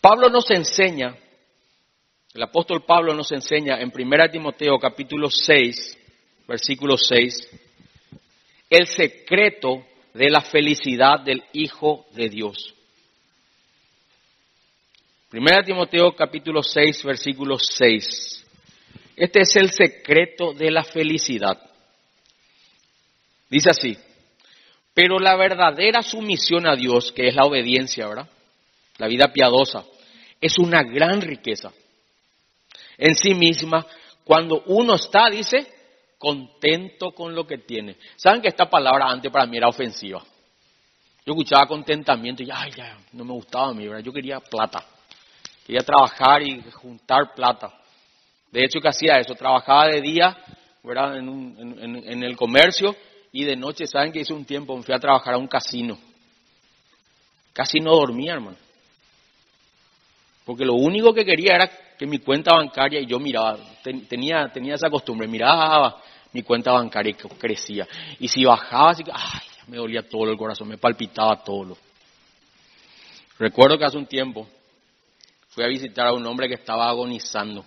Pablo nos enseña, el apóstol Pablo nos enseña en 1 Timoteo capítulo 6, versículo 6, el secreto de la felicidad del Hijo de Dios. 1 Timoteo capítulo 6, versículo 6. Este es el secreto de la felicidad. Dice así, pero la verdadera sumisión a Dios, que es la obediencia, ¿verdad? La vida piadosa, es una gran riqueza en sí misma cuando uno está, dice, contento con lo que tiene. ¿Saben que esta palabra antes para mí era ofensiva? Yo escuchaba contentamiento y ay, ya, no me gustaba a mí, ¿verdad? Yo quería plata. Quería trabajar y juntar plata. De hecho, que hacía eso? Trabajaba de día, ¿verdad? En, en el comercio y de noche, ¿saben que hice un tiempo? Me fui a trabajar a un casino. Casi no dormía, hermano. Porque lo único que quería era que mi cuenta bancaria, y yo miraba, tenía, tenía esa costumbre, miraba mi cuenta bancaria que crecía. Y si bajaba, así ay, me dolía todo el corazón, me palpitaba todo. Recuerdo que hace un tiempo fui a visitar a un hombre que estaba agonizando.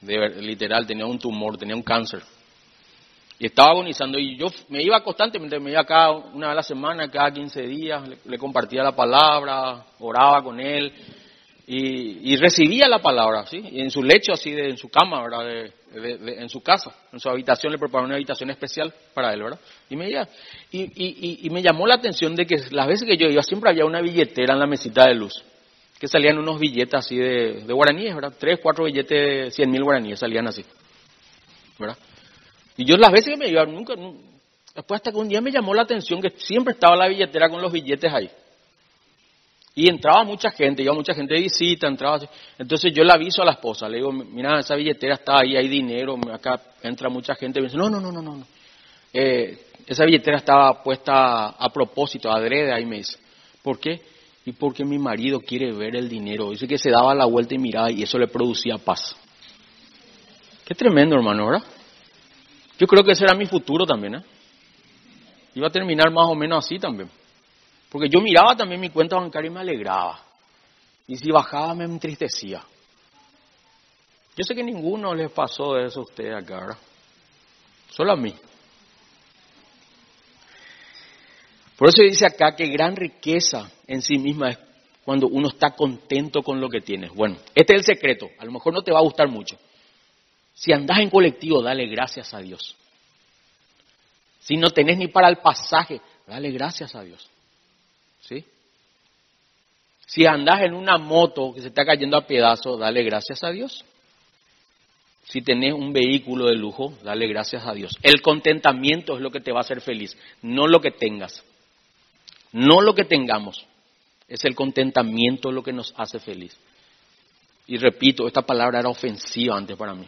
De, literal, tenía un tumor, tenía un cáncer. Y estaba agonizando y yo me iba constantemente, me iba cada una vez a la cada 15 días, le compartía la palabra, oraba con él, y, recibía la palabra, ¿sí? Y en su lecho, así, de, en su cama, ¿verdad? en su casa, en su habitación, le prepararon una habitación especial para él, ¿verdad? Y me, y, y, me llamó la atención de que las veces que yo iba siempre había una billetera en la mesita de luz, que salían unos billetes así de, guaraníes, ¿verdad? Tres, cuatro billetes de cien mil guaraníes salían así, ¿verdad? Y yo las veces que me iba, nunca, después hasta que un día me llamó la atención que siempre estaba la billetera con los billetes ahí. Y entraba mucha gente, iba mucha gente de visita, entraba. Entonces yo le aviso a la esposa, le digo, mira, esa billetera está ahí, hay dinero, acá entra mucha gente. Y me dice, no, no, no, no, no. Eh, esa billetera estaba puesta a propósito, adrede, ahí me dice. ¿Por qué? Y porque mi marido quiere ver el dinero. Dice que se daba la vuelta y miraba y eso le producía paz. Qué tremendo, hermano, ¿verdad? Yo creo que ese era mi futuro también, ¿eh? Iba a terminar más o menos así también. Porque yo miraba también mi cuenta bancaria y me alegraba. Y si bajaba me entristecía. Yo sé que ninguno les pasó eso a ustedes acá, ¿verdad? Solo a mí. Por eso dice acá que gran riqueza en sí misma es cuando uno está contento con lo que tienes. Bueno, este es el secreto. A lo mejor no te va a gustar mucho. Si andás en colectivo, dale gracias a Dios. Si no tenés ni para el pasaje, dale gracias a Dios. ¿Sí? Si andas en una moto que se está cayendo a pedazos, dale gracias a Dios. Si tenés un vehículo de lujo, dale gracias a Dios. El contentamiento es lo que te va a hacer feliz, no lo que tengas. No lo que tengamos. Es el contentamiento lo que nos hace feliz. Y repito, esta palabra era ofensiva antes para mí.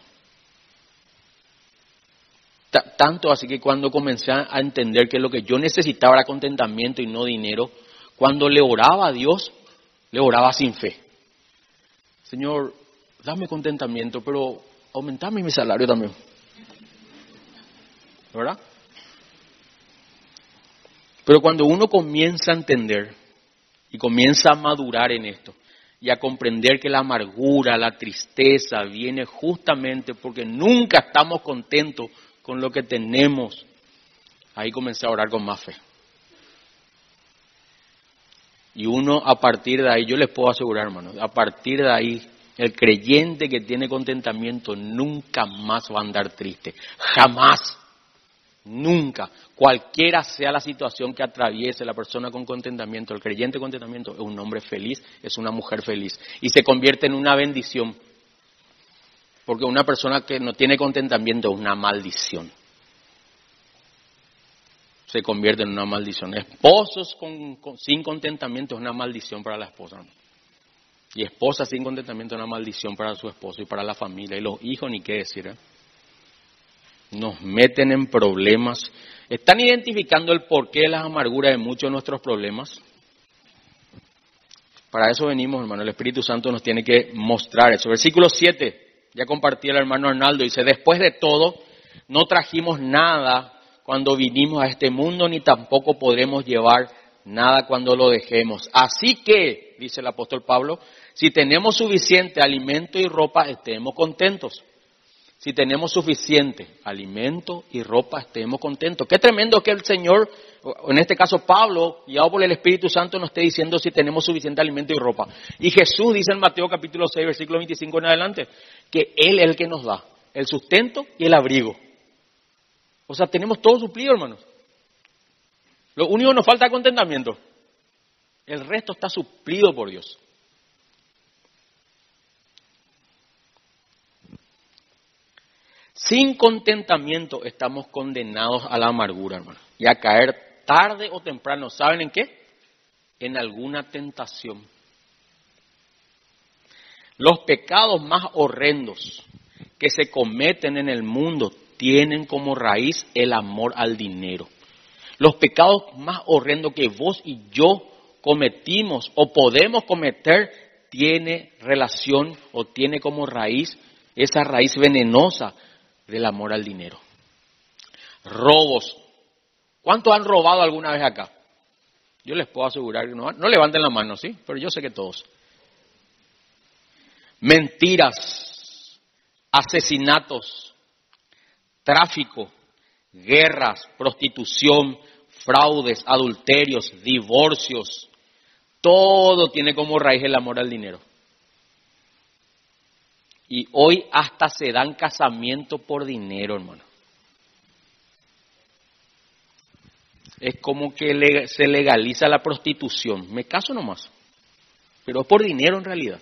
Tanto así que cuando comencé a entender que lo que yo necesitaba era contentamiento y no dinero, cuando le oraba a Dios, le oraba sin fe. Señor, dame contentamiento, pero aumentame mi salario también. ¿Verdad? Pero cuando uno comienza a entender y comienza a madurar en esto y a comprender que la amargura, la tristeza viene justamente porque nunca estamos contentos con lo que tenemos, ahí comencé a orar con más fe. Y uno a partir de ahí, yo les puedo asegurar, hermanos, a partir de ahí El creyente que tiene contentamiento nunca más va a andar triste. Jamás. Nunca. Cualquiera sea la situación que atraviese la persona con contentamiento, el creyente con contentamiento es un hombre feliz, es una mujer feliz. Y se convierte en una bendición. Porque una persona que no tiene contentamiento es una maldición. Se convierte en una maldición. Esposos sin contentamiento es una maldición para la esposa. Y esposa sin contentamiento es una maldición para su esposo y para la familia. Y los hijos, ni qué decir. ¿eh? Nos meten en problemas. ¿Están identificando el porqué de las amarguras de muchos de nuestros problemas? Para eso venimos, hermano. El Espíritu Santo nos tiene que mostrar eso. Versículo 7. Ya compartí el hermano Arnaldo. Dice, después de todo, no trajimos nada cuando vinimos a este mundo, ni tampoco podremos llevar nada cuando lo dejemos. Así que, dice el apóstol Pablo, si tenemos suficiente alimento y ropa, estemos contentos. Si tenemos suficiente alimento y ropa, estemos contentos. Qué tremendo que el Señor, en este caso Pablo, guiado por el Espíritu Santo, nos esté diciendo si tenemos suficiente alimento y ropa. Y Jesús dice en Mateo capítulo 6, versículo 25 en adelante, que Él es el que nos da el sustento y el abrigo. O sea, tenemos todo suplido, hermanos. Lo único que nos falta es contentamiento. El resto está suplido por Dios. Sin contentamiento estamos condenados a la amargura, hermano, y a caer tarde o temprano. ¿Saben en qué? En alguna tentación. Los pecados más horrendos que se cometen en el mundo tienen como raíz el amor al dinero. Los pecados más horrendos que vos y yo cometimos o podemos cometer tiene relación o tiene como raíz esa raíz venenosa del amor al dinero. Robos. ¿Cuántos han robado alguna vez acá? Yo les puedo asegurar que no, no levanten la mano, ¿sí? Pero yo sé que todos. Mentiras, asesinatos, tráfico, guerras, prostitución, fraudes, adulterios, divorcios. Todo tiene como raíz el amor al dinero. Y hoy hasta se dan casamiento por dinero, hermano. Es como que se legaliza la prostitución. Me caso nomás. Pero es por dinero en realidad.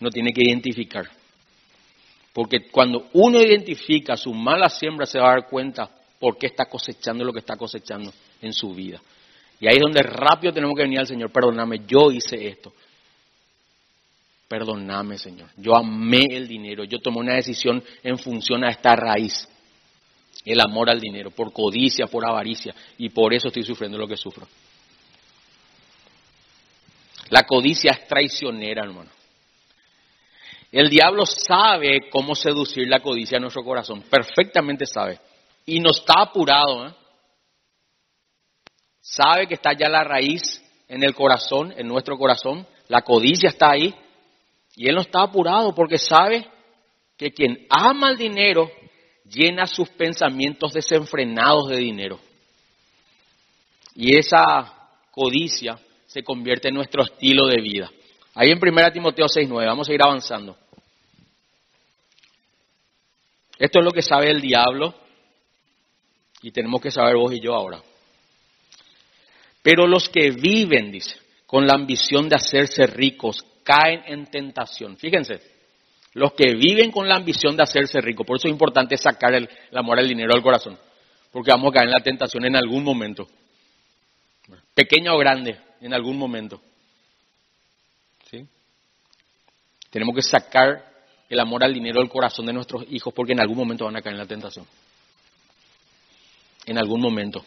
No tiene que identificar. Porque cuando uno identifica su mala siembra se va a dar cuenta por qué está cosechando lo que está cosechando en su vida. Y ahí es donde rápido tenemos que venir al Señor, perdóname, yo hice esto. Perdóname, Señor. Yo amé el dinero. Yo tomé una decisión en función a esta raíz. El amor al dinero, por codicia, por avaricia. Y por eso estoy sufriendo lo que sufro. La codicia es traicionera, hermano. El diablo sabe cómo seducir la codicia a nuestro corazón. Perfectamente sabe. Y no está apurado. ¿eh? Sabe que está ya la raíz en el corazón, en nuestro corazón. La codicia está ahí. Y él no está apurado porque sabe que quien ama el dinero llena sus pensamientos desenfrenados de dinero. Y esa codicia se convierte en nuestro estilo de vida. Ahí en 1 Timoteo 6.9, vamos a ir avanzando. Esto es lo que sabe el diablo y tenemos que saber vos y yo ahora. Pero los que viven, dice, con la ambición de hacerse ricos, caen en tentación. Fíjense, los que viven con la ambición de hacerse rico, por eso es importante sacar el, amor al dinero al corazón, porque vamos a caer en la tentación en algún momento, pequeña o grande, en algún momento. ¿Sí? Tenemos que sacar el amor al dinero del corazón de nuestros hijos, porque en algún momento van a caer en la tentación. En algún momento.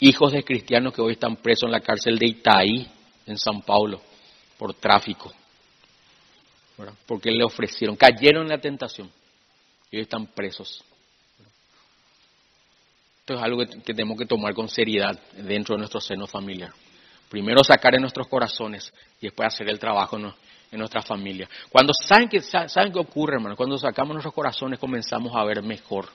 Hijos de cristianos que hoy están presos en la cárcel de Itaí, en San Paulo por tráfico, porque le ofrecieron, cayeron en la tentación y hoy están presos. Esto es algo que, tenemos que tomar con seriedad dentro de nuestro seno familiar. Primero sacar en nuestros corazones y después hacer el trabajo en, nuestra familia. Cuando saben que saben qué ocurre, hermano, cuando sacamos nuestros corazones comenzamos a ver mejor.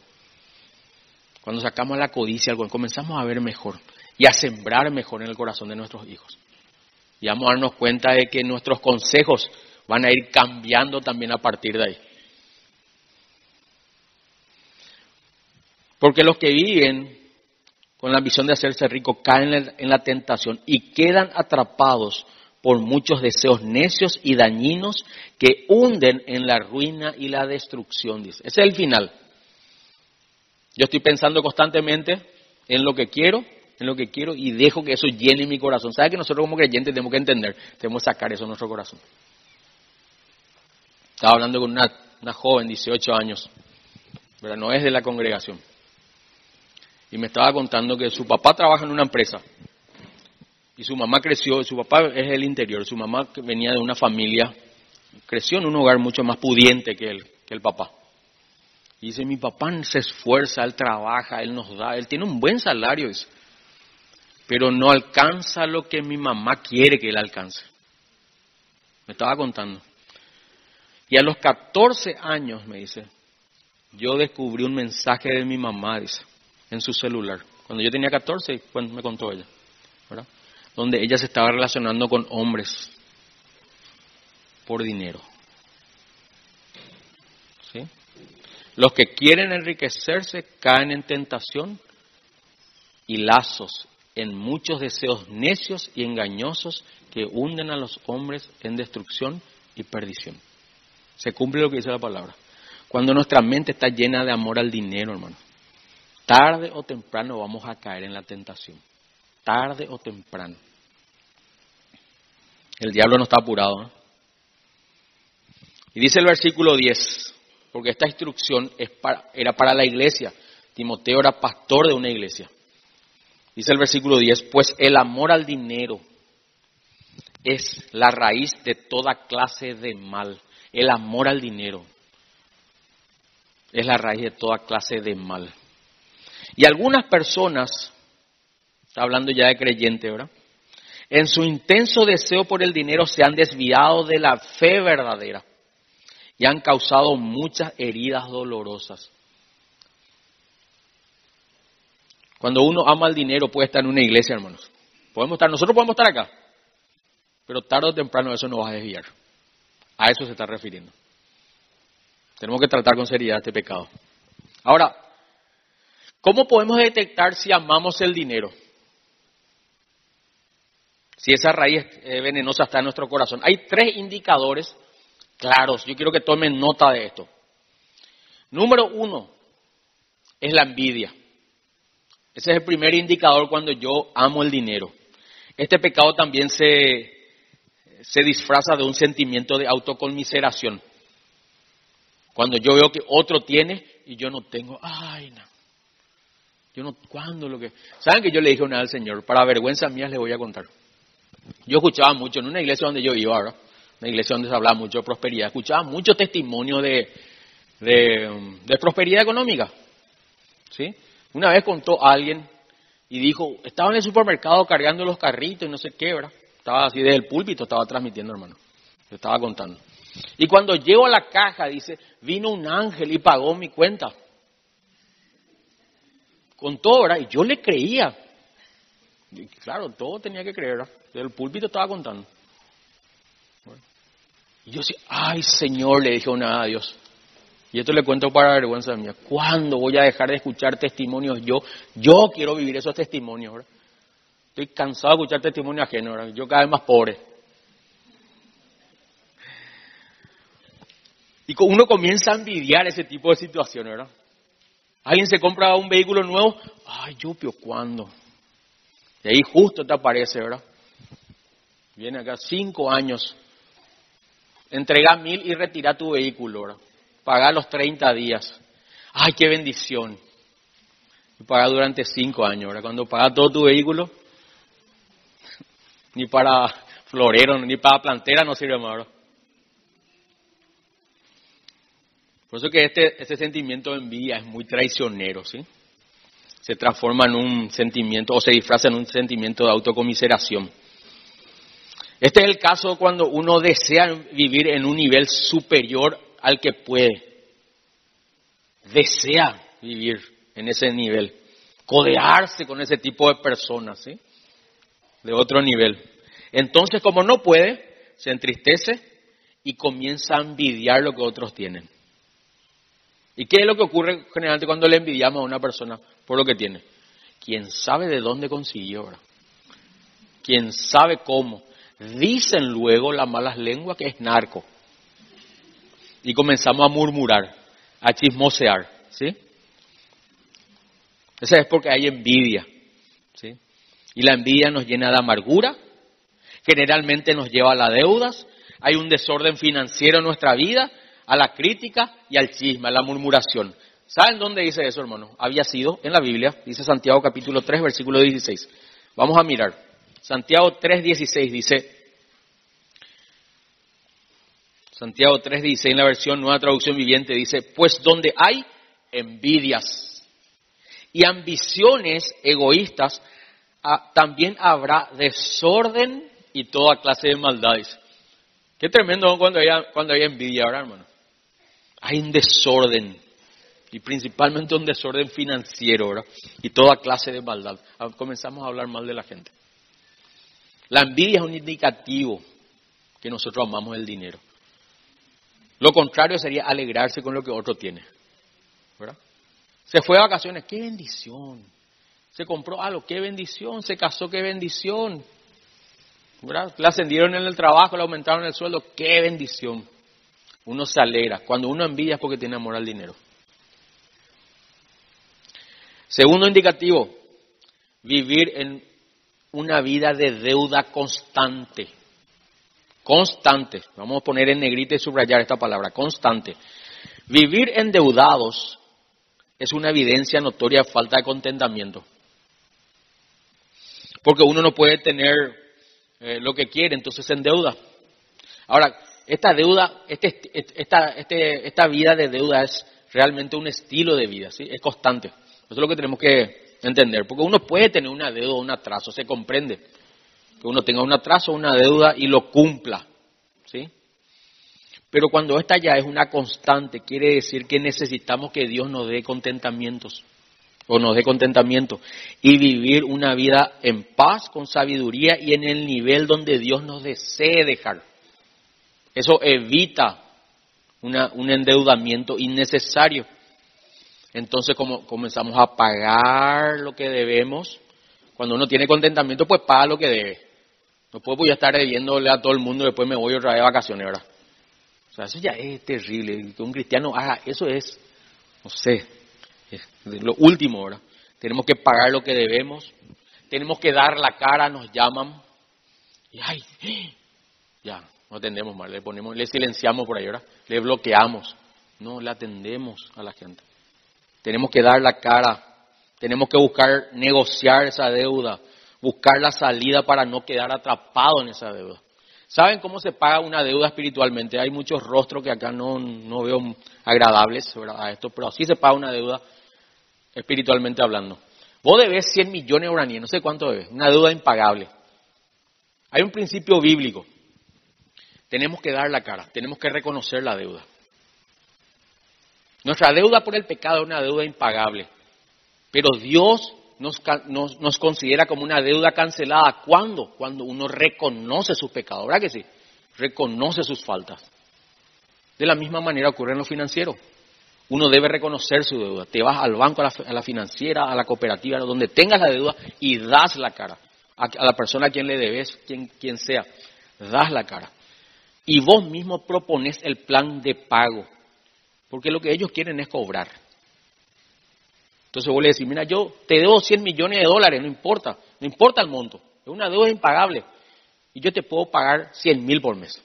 Cuando sacamos la codicia, comenzamos a ver mejor y a sembrar mejor en el corazón de nuestros hijos. Y vamos a darnos cuenta de que nuestros consejos van a ir cambiando también a partir de ahí. Porque los que viven con la ambición de hacerse ricos caen en la tentación y quedan atrapados por muchos deseos necios y dañinos que hunden en la ruina y la destrucción, dice. Ese es el final. Yo estoy pensando constantemente en lo que quiero, en lo que quiero y dejo que eso llene mi corazón. ¿Sabe que nosotros como creyentes tenemos que entender, tenemos que sacar eso de nuestro corazón? Estaba hablando con una, joven, 18 años, pero no es de la congregación y me estaba contando que su papá trabaja en una empresa y su mamá creció, su papá es el interior, su mamá venía de una familia, creció en un hogar mucho más pudiente que él, que el papá. Y dice, mi papá se esfuerza, él trabaja, él nos da, él tiene un buen salario, pero no alcanza lo que mi mamá quiere que él alcance. Me estaba contando. Y a los 14 años, me dice, yo descubrí un mensaje de mi mamá, dice en su celular. Cuando yo tenía 14, me contó ella, ¿verdad? Donde ella se estaba relacionando con hombres por dinero. ¿Sí? Los que quieren enriquecerse caen en tentación y lazos, en muchos deseos necios y engañosos que hunden a los hombres en destrucción y perdición. Se cumple lo que dice la palabra. Cuando nuestra mente está llena de amor al dinero, hermano Tarde o temprano vamos a caer en la tentación. Tarde o temprano. El diablo no está apurado. ¿eh? Y dice el versículo 10, porque esta instrucción era para la iglesia. Timoteo era pastor de una iglesia. Dice el versículo 10, pues el amor al dinero es la raíz de toda clase de mal. El amor al dinero es la raíz de toda clase de mal. Y algunas personas, está hablando ya de creyente, ¿verdad? En su intenso deseo por el dinero se han desviado de la fe verdadera y han causado muchas heridas dolorosas. Cuando uno ama el dinero puede estar en una iglesia, hermanos. Podemos estar, nosotros podemos estar acá, pero tarde o temprano eso nos va a desviar. A eso se está refiriendo. Tenemos que tratar con seriedad este pecado. Ahora, ¿Cómo podemos detectar si amamos el dinero? Si esa raíz venenosa está en nuestro corazón. Hay tres indicadores claros. Yo quiero que tomen nota de esto. Número uno es la envidia. Ese es el primer indicador cuando yo amo el dinero. Este pecado también se, se disfraza de un sentimiento de autoconmiseración. Cuando yo veo que otro tiene y yo no tengo, ay, no. Yo no, ¿cuándo lo que? ¿Saben que yo le dije una al Señor? Para vergüenza mía le voy a contar. Yo escuchaba mucho en una iglesia donde yo iba, ahora, una iglesia donde se hablaba mucho de prosperidad, escuchaba mucho testimonio de, de, prosperidad económica. ¿Sí? Una vez contó alguien y dijo, estaba en el supermercado cargando los carritos y no sé qué, ¿verdad? Estaba así desde el púlpito, estaba transmitiendo, hermano. Le estaba contando. Y cuando llego a la caja, dice, vino un ángel y pagó mi cuenta con todo, ¿verdad? Y yo le creía. claro, todo tenía que creer, ¿verdad? El púlpito estaba contando. Y yo decía, ay Señor, le dije una a Dios. Y esto le cuento para vergüenza mía. ¿Cuándo voy a dejar de escuchar testimonios yo? Yo quiero vivir esos testimonios, ¿verdad? Estoy cansado de escuchar testimonios ajenos, ¿verdad? Yo cada vez más pobre. Y uno comienza a envidiar ese tipo de situaciones, ¿verdad? Alguien se compra un vehículo nuevo, ay, yo, ¿cuándo? Y ahí justo te aparece, ¿verdad? Viene acá cinco años, entrega mil y retira tu vehículo, ¿verdad? Paga los 30 días. Ay, qué bendición. Y paga durante cinco años, ¿verdad? Cuando paga todo tu vehículo, ni para florero, ni para plantera no sirve más. Por eso que este, este sentimiento de envidia es muy traicionero, ¿sí? Se transforma en un sentimiento o se disfraza en un sentimiento de autocomiseración. Este es el caso cuando uno desea vivir en un nivel superior al que puede. Desea vivir en ese nivel, codearse con ese tipo de personas. De otro nivel. Entonces, como no puede, se entristece y comienza a envidiar lo que otros tienen. ¿Y qué es lo que ocurre generalmente cuando le envidiamos a una persona por lo que tiene? ¿Quién sabe de dónde consiguió ahora? ¿Quién sabe cómo? Dicen luego las malas lenguas que es narco. Y comenzamos a murmurar, a chismosear, ¿sí? Eso es porque hay envidia, ¿sí? Y la envidia nos llena de amargura, generalmente nos lleva a las deudas, hay un desorden financiero en nuestra vida, a la crítica y al chisme, a la murmuración. ¿Saben dónde dice eso, hermano? Había sido en la Biblia, dice Santiago capítulo 3, versículo 16. Vamos a mirar. Santiago 3, 16 dice, Santiago 3, 16 en la versión nueva traducción viviente dice, pues donde hay envidias y ambiciones egoístas, ah, también habrá desorden y toda clase de maldades. Qué tremendo cuando hay, cuando hay envidia ahora, hermano. Hay un desorden, y principalmente un desorden financiero, ¿verdad? Y toda clase de maldad. Ah, comenzamos a hablar mal de la gente. La envidia es un indicativo que nosotros amamos el dinero. Lo contrario sería alegrarse con lo que otro tiene. ¿verdad? Se fue a vacaciones, qué bendición. Se compró algo, qué bendición. Se casó, qué bendición. ¿verdad? Le ascendieron en el trabajo, le aumentaron el sueldo, qué bendición. Uno se alegra. Cuando uno envidia es porque tiene amor al dinero. Segundo indicativo, vivir en una vida de deuda constante. Constante. Vamos a poner en negrita y subrayar esta palabra, constante. Vivir endeudados es una evidencia notoria de falta de contentamiento. Porque uno no puede tener eh, lo que quiere, entonces se endeuda. Ahora, esta deuda, este, esta, este, esta vida de deuda es realmente un estilo de vida, ¿sí? es constante. Eso es lo que tenemos que entender, porque uno puede tener una deuda o un atraso, se comprende que uno tenga un atraso una deuda y lo cumpla, ¿sí? Pero cuando esta ya es una constante, quiere decir que necesitamos que Dios nos dé contentamientos o nos dé contentamiento y vivir una vida en paz, con sabiduría y en el nivel donde Dios nos desee dejar. Eso evita un endeudamiento innecesario. Entonces, como comenzamos a pagar lo que debemos, cuando uno tiene contentamiento, pues paga lo que debe. No puedo pues, estar debiéndole a todo el mundo después me voy otra vez de vacaciones, ¿verdad? O sea, eso ya es terrible. Que un cristiano haga eso es, no sé, lo último, ¿verdad? Tenemos que pagar lo que debemos, tenemos que dar la cara, nos llaman, y ay, ya, no atendemos mal, le ponemos, le silenciamos por ahí, ¿verdad? Le bloqueamos, no, le atendemos a la gente. Tenemos que dar la cara, tenemos que buscar negociar esa deuda, buscar la salida para no quedar atrapado en esa deuda. ¿Saben cómo se paga una deuda espiritualmente? Hay muchos rostros que acá no, no veo agradables a esto, pero así se paga una deuda espiritualmente hablando. Vos debes 100 millones de uraníes, no sé cuánto debes, una deuda impagable. Hay un principio bíblico. Tenemos que dar la cara, tenemos que reconocer la deuda. Nuestra deuda por el pecado es una deuda impagable, pero Dios nos, nos, considera como una deuda cancelada. ¿Cuándo? Cuando uno reconoce sus pecados, ¿verdad que sí? Reconoce sus faltas. De la misma manera ocurre en lo financiero. Uno debe reconocer su deuda. Te vas al banco, a la, financiera, a la cooperativa, donde tengas la deuda y das la cara. A, la persona a quien le debes, quien, quien sea, das la cara. Y vos mismo propones el plan de pago. Porque lo que ellos quieren es cobrar. Entonces vos le decís, mira, yo te debo 100 millones de dólares, no importa, no importa el monto, es una deuda impagable. Y yo te puedo pagar 100 mil por mes.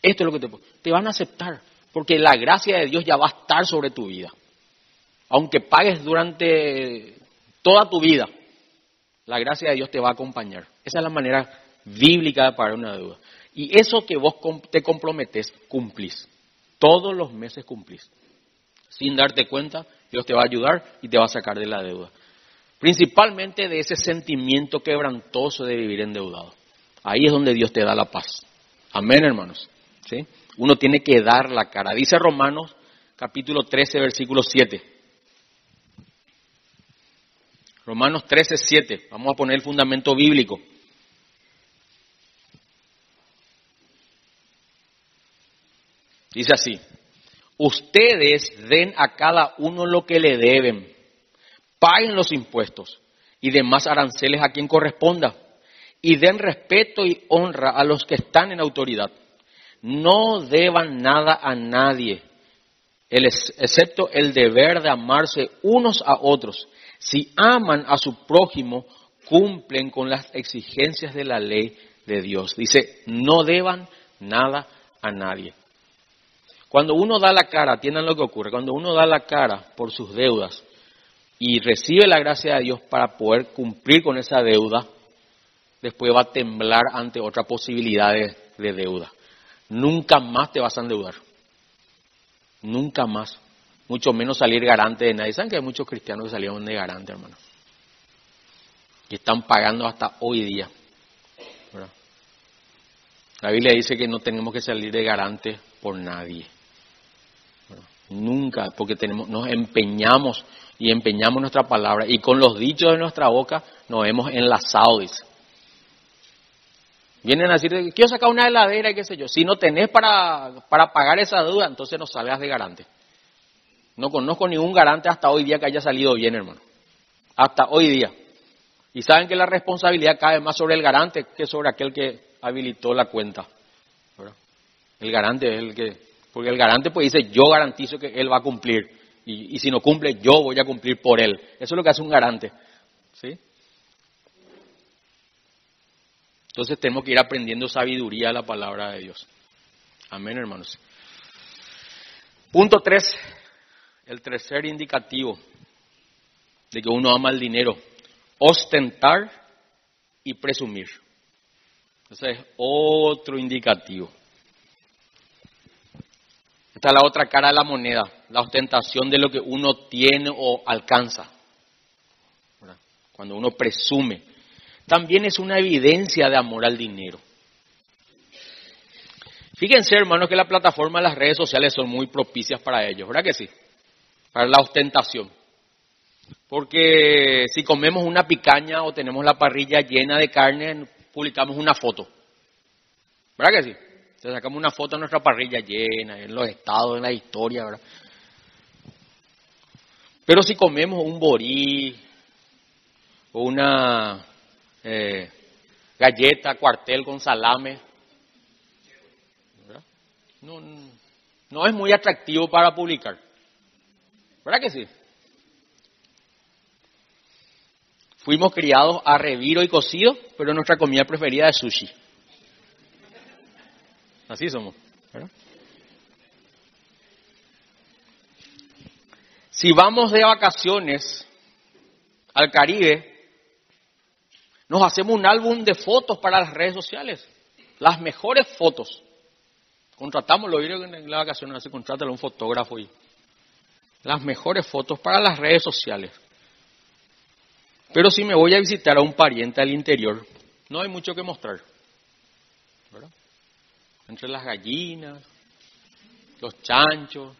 Esto es lo que te puedo. Te van a aceptar, porque la gracia de Dios ya va a estar sobre tu vida. Aunque pagues durante toda tu vida, la gracia de Dios te va a acompañar. Esa es la manera bíblica de pagar una deuda. Y eso que vos te comprometes, cumplís. Todos los meses cumplís sin darte cuenta, Dios te va a ayudar y te va a sacar de la deuda. Principalmente de ese sentimiento quebrantoso de vivir endeudado. Ahí es donde Dios te da la paz. Amén, hermanos. ¿Sí? Uno tiene que dar la cara. Dice Romanos capítulo 13, versículo 7. Romanos 13, 7. Vamos a poner el fundamento bíblico. Dice así, ustedes den a cada uno lo que le deben, paguen los impuestos y demás aranceles a quien corresponda, y den respeto y honra a los que están en autoridad. No deban nada a nadie, excepto el deber de amarse unos a otros. Si aman a su prójimo, cumplen con las exigencias de la ley de Dios. Dice, no deban nada a nadie. Cuando uno da la cara, atiendan lo que ocurre, cuando uno da la cara por sus deudas y recibe la gracia de Dios para poder cumplir con esa deuda, después va a temblar ante otra posibilidad de, deuda. Nunca más te vas a endeudar. Nunca más. Mucho menos salir garante de nadie. ¿Saben que hay muchos cristianos que salieron de garante, hermano? Y están pagando hasta hoy día. La Biblia dice que no tenemos que salir de garante por nadie. Nunca, porque tenemos, nos empeñamos y empeñamos nuestra palabra y con los dichos de nuestra boca nos hemos enlazado, dice. Vienen a decir, quiero sacar una heladera y qué sé yo. Si no tenés para, para pagar esa deuda, entonces no salgas de garante. No conozco ningún garante hasta hoy día que haya salido bien, hermano. Hasta hoy día. Y saben que la responsabilidad cae más sobre el garante que sobre aquel que habilitó la cuenta. El garante es el que porque el garante pues dice, yo garantizo que él va a cumplir. Y, si no cumple, yo voy a cumplir por él. Eso es lo que hace un garante. ¿Sí? Entonces tenemos que ir aprendiendo sabiduría de la palabra de Dios. Amén, hermanos. Punto tres, el tercer indicativo de que uno ama el dinero, ostentar y presumir. Ese es otro indicativo. Está la otra cara de la moneda, la ostentación de lo que uno tiene o alcanza. Cuando uno presume. También es una evidencia de amor al dinero. Fíjense, hermanos, que la plataforma de las redes sociales son muy propicias para ellos, ¿verdad que sí? Para la ostentación. Porque si comemos una picaña o tenemos la parrilla llena de carne, publicamos una foto. ¿Verdad que sí? Sacamos una foto de nuestra parrilla llena, en los estados, en la historia, ¿verdad? Pero si comemos un borí o una eh, galleta, cuartel con salame, no es muy atractivo para publicar. ¿Verdad que sí? Fuimos criados a reviro y cocido, pero nuestra comida preferida es sushi. Así somos. Si vamos de vacaciones al Caribe, nos hacemos un álbum de fotos para las redes sociales. Las mejores fotos. Contratamos, lo en la vacación, se contrata a un fotógrafo y las mejores fotos para las redes sociales. Pero si me voy a visitar a un pariente al interior, no hay mucho que mostrar. ¿verdad? Entre las gallinas, los chanchos,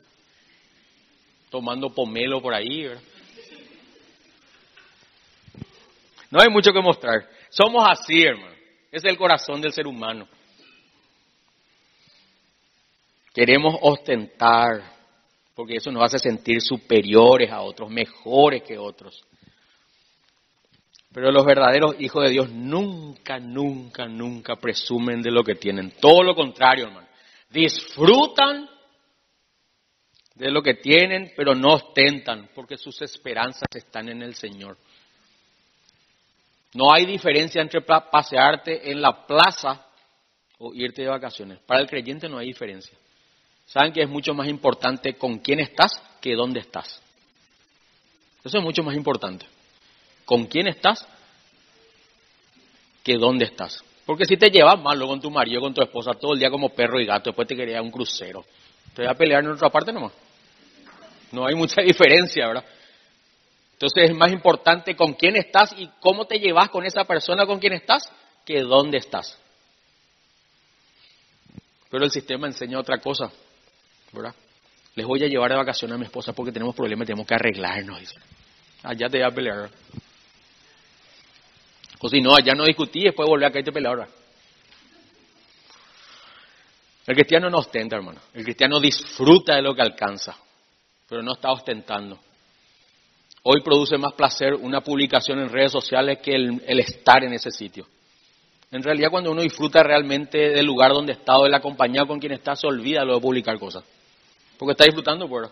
tomando pomelo por ahí. No hay mucho que mostrar. Somos así, hermano. Es el corazón del ser humano. Queremos ostentar, porque eso nos hace sentir superiores a otros, mejores que otros. Pero los verdaderos hijos de Dios nunca, nunca, nunca presumen de lo que tienen. Todo lo contrario, hermano. Disfrutan de lo que tienen, pero no ostentan, porque sus esperanzas están en el Señor. No hay diferencia entre pasearte en la plaza o irte de vacaciones. Para el creyente no hay diferencia. Saben que es mucho más importante con quién estás que dónde estás. Eso es mucho más importante con quién estás que dónde estás. Porque si te llevas malo con tu marido, con tu esposa, todo el día como perro y gato, después te quería un crucero. Te voy a pelear en otra parte nomás. No hay mucha diferencia, ¿verdad? Entonces es más importante con quién estás y cómo te llevas con esa persona con quien estás que dónde estás. Pero el sistema enseña otra cosa, ¿verdad? Les voy a llevar de vacaciones a mi esposa porque tenemos problemas tenemos que arreglarnos. Allá te voy a pelear. O si no, allá no discutí, después volver a caerte pelear. El cristiano no ostenta, hermano. El cristiano disfruta de lo que alcanza, pero no está ostentando. Hoy produce más placer una publicación en redes sociales que el, estar en ese sitio. En realidad, cuando uno disfruta realmente del lugar donde está o de la compañía con quien está, se olvida lo de publicar cosas. Porque está disfrutando, por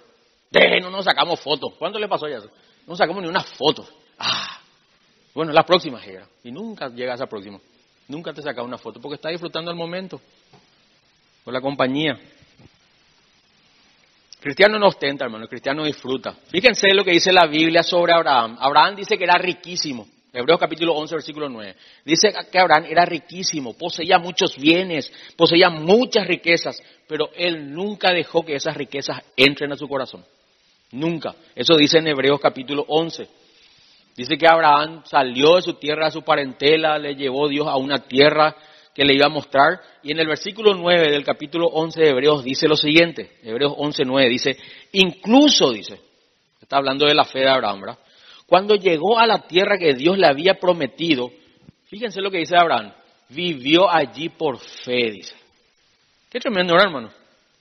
de, no nos sacamos fotos. ¿Cuánto le pasó ya eso? No sacamos ni una foto. Ah, bueno, la próxima llega. Y nunca llega a esa próxima. Nunca te saca una foto porque está disfrutando el momento. Con la compañía. cristiano no ostenta, hermano. El cristiano disfruta. Fíjense lo que dice la Biblia sobre Abraham. Abraham dice que era riquísimo. Hebreos capítulo 11, versículo 9. Dice que Abraham era riquísimo, poseía muchos bienes, poseía muchas riquezas, pero él nunca dejó que esas riquezas entren a su corazón. Nunca. Eso dice en Hebreos capítulo 11. Dice que Abraham salió de su tierra, de su parentela, le llevó Dios a una tierra que le iba a mostrar. Y en el versículo 9 del capítulo 11 de Hebreos dice lo siguiente. Hebreos 11, 9 dice, incluso dice, está hablando de la fe de Abraham, ¿verdad? Cuando llegó a la tierra que Dios le había prometido, fíjense lo que dice Abraham, vivió allí por fe, dice. Qué tremendo, hermano?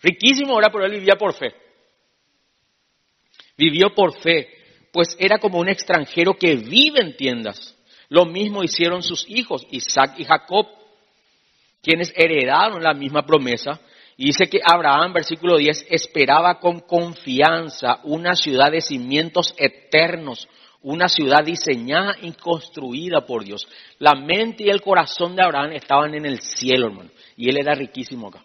Riquísimo ahora, pero él vivía por fe. Vivió por fe, pues era como un extranjero que vive en tiendas. Lo mismo hicieron sus hijos, Isaac y Jacob, quienes heredaron la misma promesa. Y dice que Abraham, versículo 10, esperaba con confianza una ciudad de cimientos eternos, una ciudad diseñada y construida por Dios. La mente y el corazón de Abraham estaban en el cielo, hermano. Y él era riquísimo acá.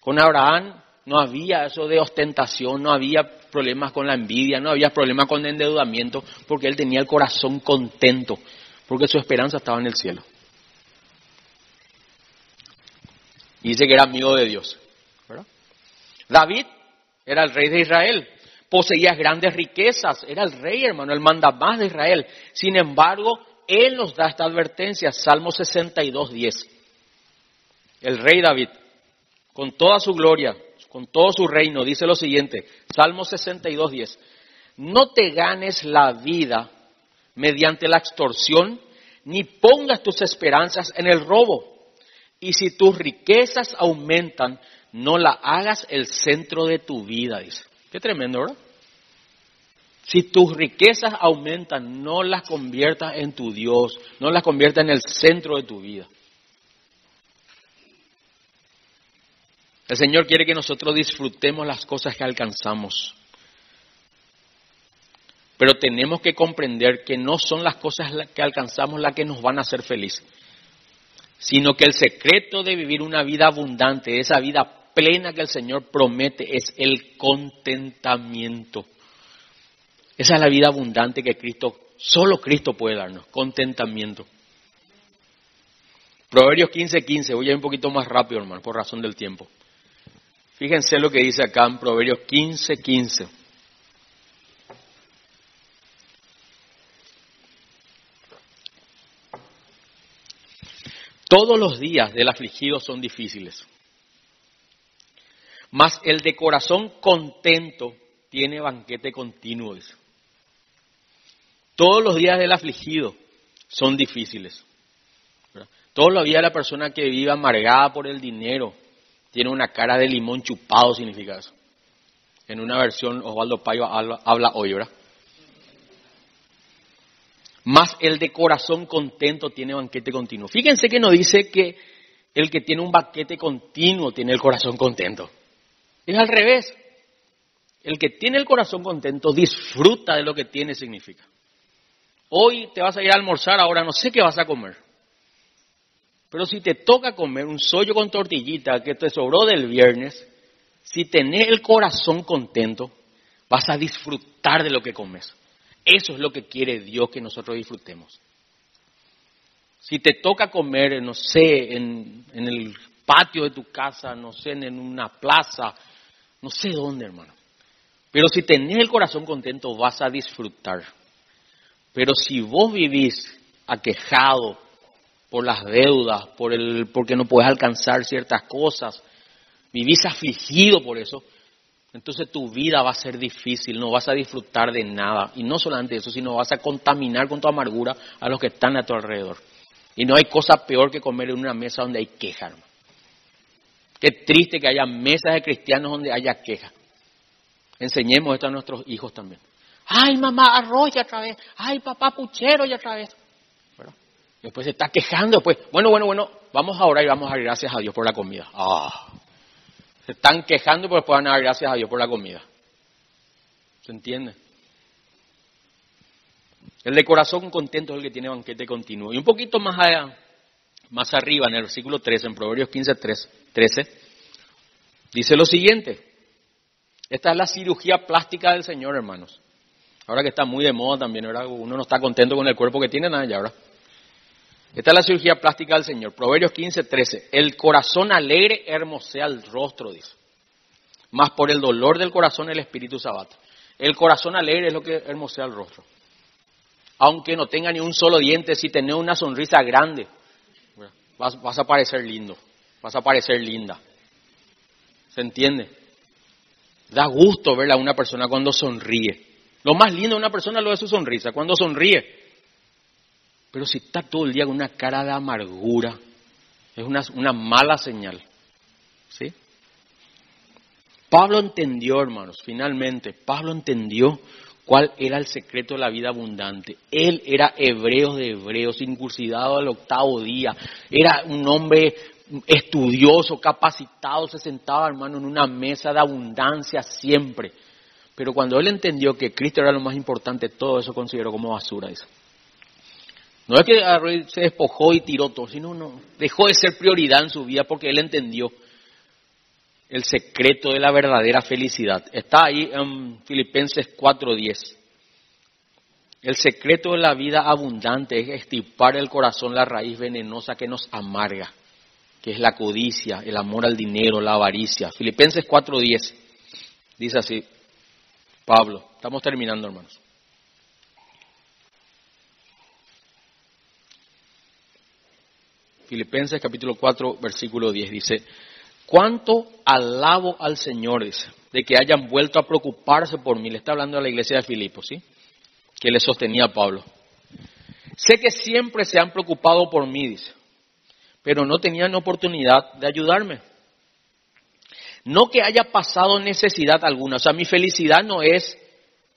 Con Abraham no había eso de ostentación, no había problemas con la envidia, no había problemas con el endeudamiento, porque él tenía el corazón contento, porque su esperanza estaba en el cielo. Y dice que era amigo de Dios. David era el rey de Israel poseía grandes riquezas, era el rey, hermano, el mandamás de Israel. Sin embargo, él nos da esta advertencia, Salmo 62, 10. El rey David, con toda su gloria, con todo su reino, dice lo siguiente, Salmo 62, 10. No te ganes la vida mediante la extorsión, ni pongas tus esperanzas en el robo. Y si tus riquezas aumentan, no la hagas el centro de tu vida, dice. Qué tremendo, ¿verdad? Si tus riquezas aumentan, no las conviertas en tu Dios, no las conviertas en el centro de tu vida. El Señor quiere que nosotros disfrutemos las cosas que alcanzamos. Pero tenemos que comprender que no son las cosas que alcanzamos las que nos van a hacer felices, sino que el secreto de vivir una vida abundante, esa vida plena que el Señor promete es el contentamiento. Esa es la vida abundante que Cristo, solo Cristo puede darnos, contentamiento. Proverbios 15:15, 15, voy a ir un poquito más rápido, hermano, por razón del tiempo. Fíjense lo que dice acá en Proverbios 15:15. 15. Todos los días del afligido son difíciles. Mas el de corazón contento tiene banquete continuo. Todos los días del afligido son difíciles. Todos los días de la persona que vive amargada por el dinero tiene una cara de limón chupado, significa eso. En una versión Osvaldo Payo habla hoy, ¿verdad? Más el de corazón contento tiene banquete continuo. Fíjense que no dice que el que tiene un banquete continuo tiene el corazón contento. Es al revés. El que tiene el corazón contento disfruta de lo que tiene, significa. Hoy te vas a ir a almorzar, ahora no sé qué vas a comer. Pero si te toca comer un sollo con tortillita que te sobró del viernes, si tenés el corazón contento, vas a disfrutar de lo que comes. Eso es lo que quiere Dios que nosotros disfrutemos. Si te toca comer, no sé, en, en el patio de tu casa, no sé, en una plaza, no sé dónde, hermano. Pero si tenés el corazón contento, vas a disfrutar. Pero si vos vivís aquejado por las deudas, por el, porque no puedes alcanzar ciertas cosas, vivís afligido por eso, entonces tu vida va a ser difícil, no vas a disfrutar de nada. Y no solamente eso, sino vas a contaminar con tu amargura a los que están a tu alrededor. Y no hay cosa peor que comer en una mesa donde hay queja. Qué triste que haya mesas de cristianos donde haya queja. Enseñemos esto a nuestros hijos también. Ay, mamá, arroz ya otra vez. Ay, papá, puchero ya otra vez. Después se está quejando. Pues, bueno, bueno, bueno, vamos a orar y vamos a dar gracias a Dios por la comida. Ah, se están quejando, pues puedan dar gracias a Dios por la comida. ¿Se entiende? El de corazón contento es el que tiene banquete continuo. Y un poquito más allá, más arriba, en el versículo 13, en Proverbios 15, 13, dice lo siguiente. Esta es la cirugía plástica del Señor, hermanos. Ahora que está muy de moda también, uno no está contento con el cuerpo que tiene, nada ya, ahora. Esta es la cirugía plástica del Señor. Proverbios 15, 13. El corazón alegre hermosea el rostro, dice. Más por el dolor del corazón el espíritu sabata. El corazón alegre es lo que hermosea el rostro. Aunque no tenga ni un solo diente, si tenés una sonrisa grande, vas, a parecer lindo, vas a parecer linda. ¿Se entiende? Da gusto ver a una persona cuando sonríe. Lo más lindo de una persona lo es su sonrisa, cuando sonríe. Pero si está todo el día con una cara de amargura, es una, una mala señal. ¿Sí? Pablo entendió, hermanos, finalmente, Pablo entendió cuál era el secreto de la vida abundante. Él era hebreo de hebreos, incursidado al octavo día, era un hombre estudioso, capacitado, se sentaba, hermano, en una mesa de abundancia siempre. Pero cuando él entendió que Cristo era lo más importante, todo eso consideró como basura. Eso. No es que se despojó y tiró todo, sino no, dejó de ser prioridad en su vida porque él entendió el secreto de la verdadera felicidad. Está ahí en Filipenses 4:10. El secreto de la vida abundante es estipar el corazón la raíz venenosa que nos amarga, que es la codicia, el amor al dinero, la avaricia. Filipenses 4:10 dice así, Pablo. Estamos terminando, hermanos. Filipenses capítulo 4, versículo 10 dice, ¿cuánto alabo al Señor, dice, de que hayan vuelto a preocuparse por mí? Le está hablando a la iglesia de Filipos, ¿sí? Que le sostenía a Pablo. Sé que siempre se han preocupado por mí, dice, pero no tenían oportunidad de ayudarme. No que haya pasado necesidad alguna. O sea, mi felicidad no es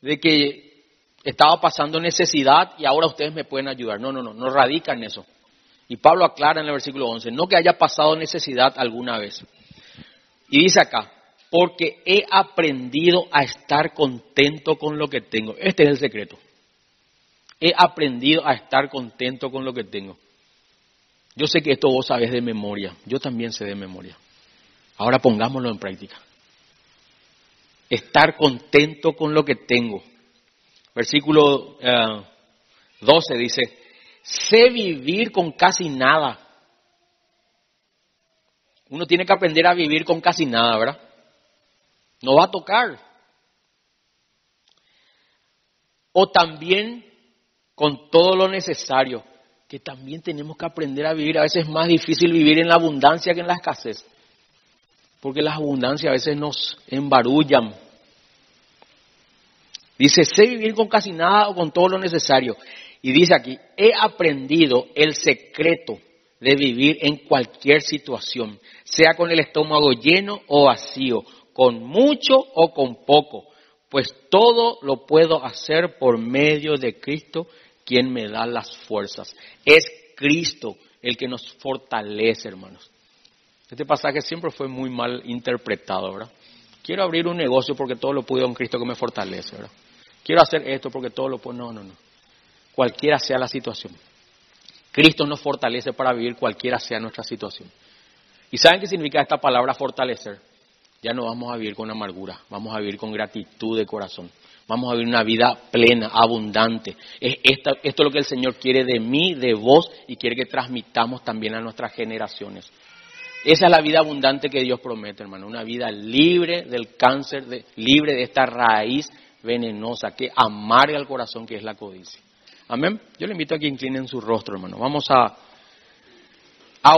de que estaba pasando necesidad y ahora ustedes me pueden ayudar. No, no, no, no radica en eso. Y Pablo aclara en el versículo 11, no que haya pasado necesidad alguna vez. Y dice acá, porque he aprendido a estar contento con lo que tengo. Este es el secreto. He aprendido a estar contento con lo que tengo. Yo sé que esto vos sabés de memoria, yo también sé de memoria. Ahora pongámoslo en práctica. Estar contento con lo que tengo. Versículo 12 eh, dice, sé vivir con casi nada. Uno tiene que aprender a vivir con casi nada, ¿verdad? No va a tocar. O también con todo lo necesario, que también tenemos que aprender a vivir. A veces es más difícil vivir en la abundancia que en la escasez porque las abundancias a veces nos embarullan. Dice, sé vivir con casi nada o con todo lo necesario. Y dice aquí, he aprendido el secreto de vivir en cualquier situación, sea con el estómago lleno o vacío, con mucho o con poco, pues todo lo puedo hacer por medio de Cristo, quien me da las fuerzas. Es Cristo el que nos fortalece, hermanos. Este pasaje siempre fue muy mal interpretado, ¿verdad? Quiero abrir un negocio porque todo lo puedo en Cristo que me fortalece, ¿verdad? Quiero hacer esto porque todo lo puedo. No, no, no. Cualquiera sea la situación. Cristo nos fortalece para vivir cualquiera sea nuestra situación. ¿Y saben qué significa esta palabra fortalecer? Ya no vamos a vivir con amargura, vamos a vivir con gratitud de corazón. Vamos a vivir una vida plena, abundante. Es esto es lo que el Señor quiere de mí, de vos, y quiere que transmitamos también a nuestras generaciones. Esa es la vida abundante que Dios promete, hermano. Una vida libre del cáncer, libre de esta raíz venenosa que amarga el corazón, que es la codicia. Amén. Yo le invito a que inclinen su rostro, hermano. Vamos a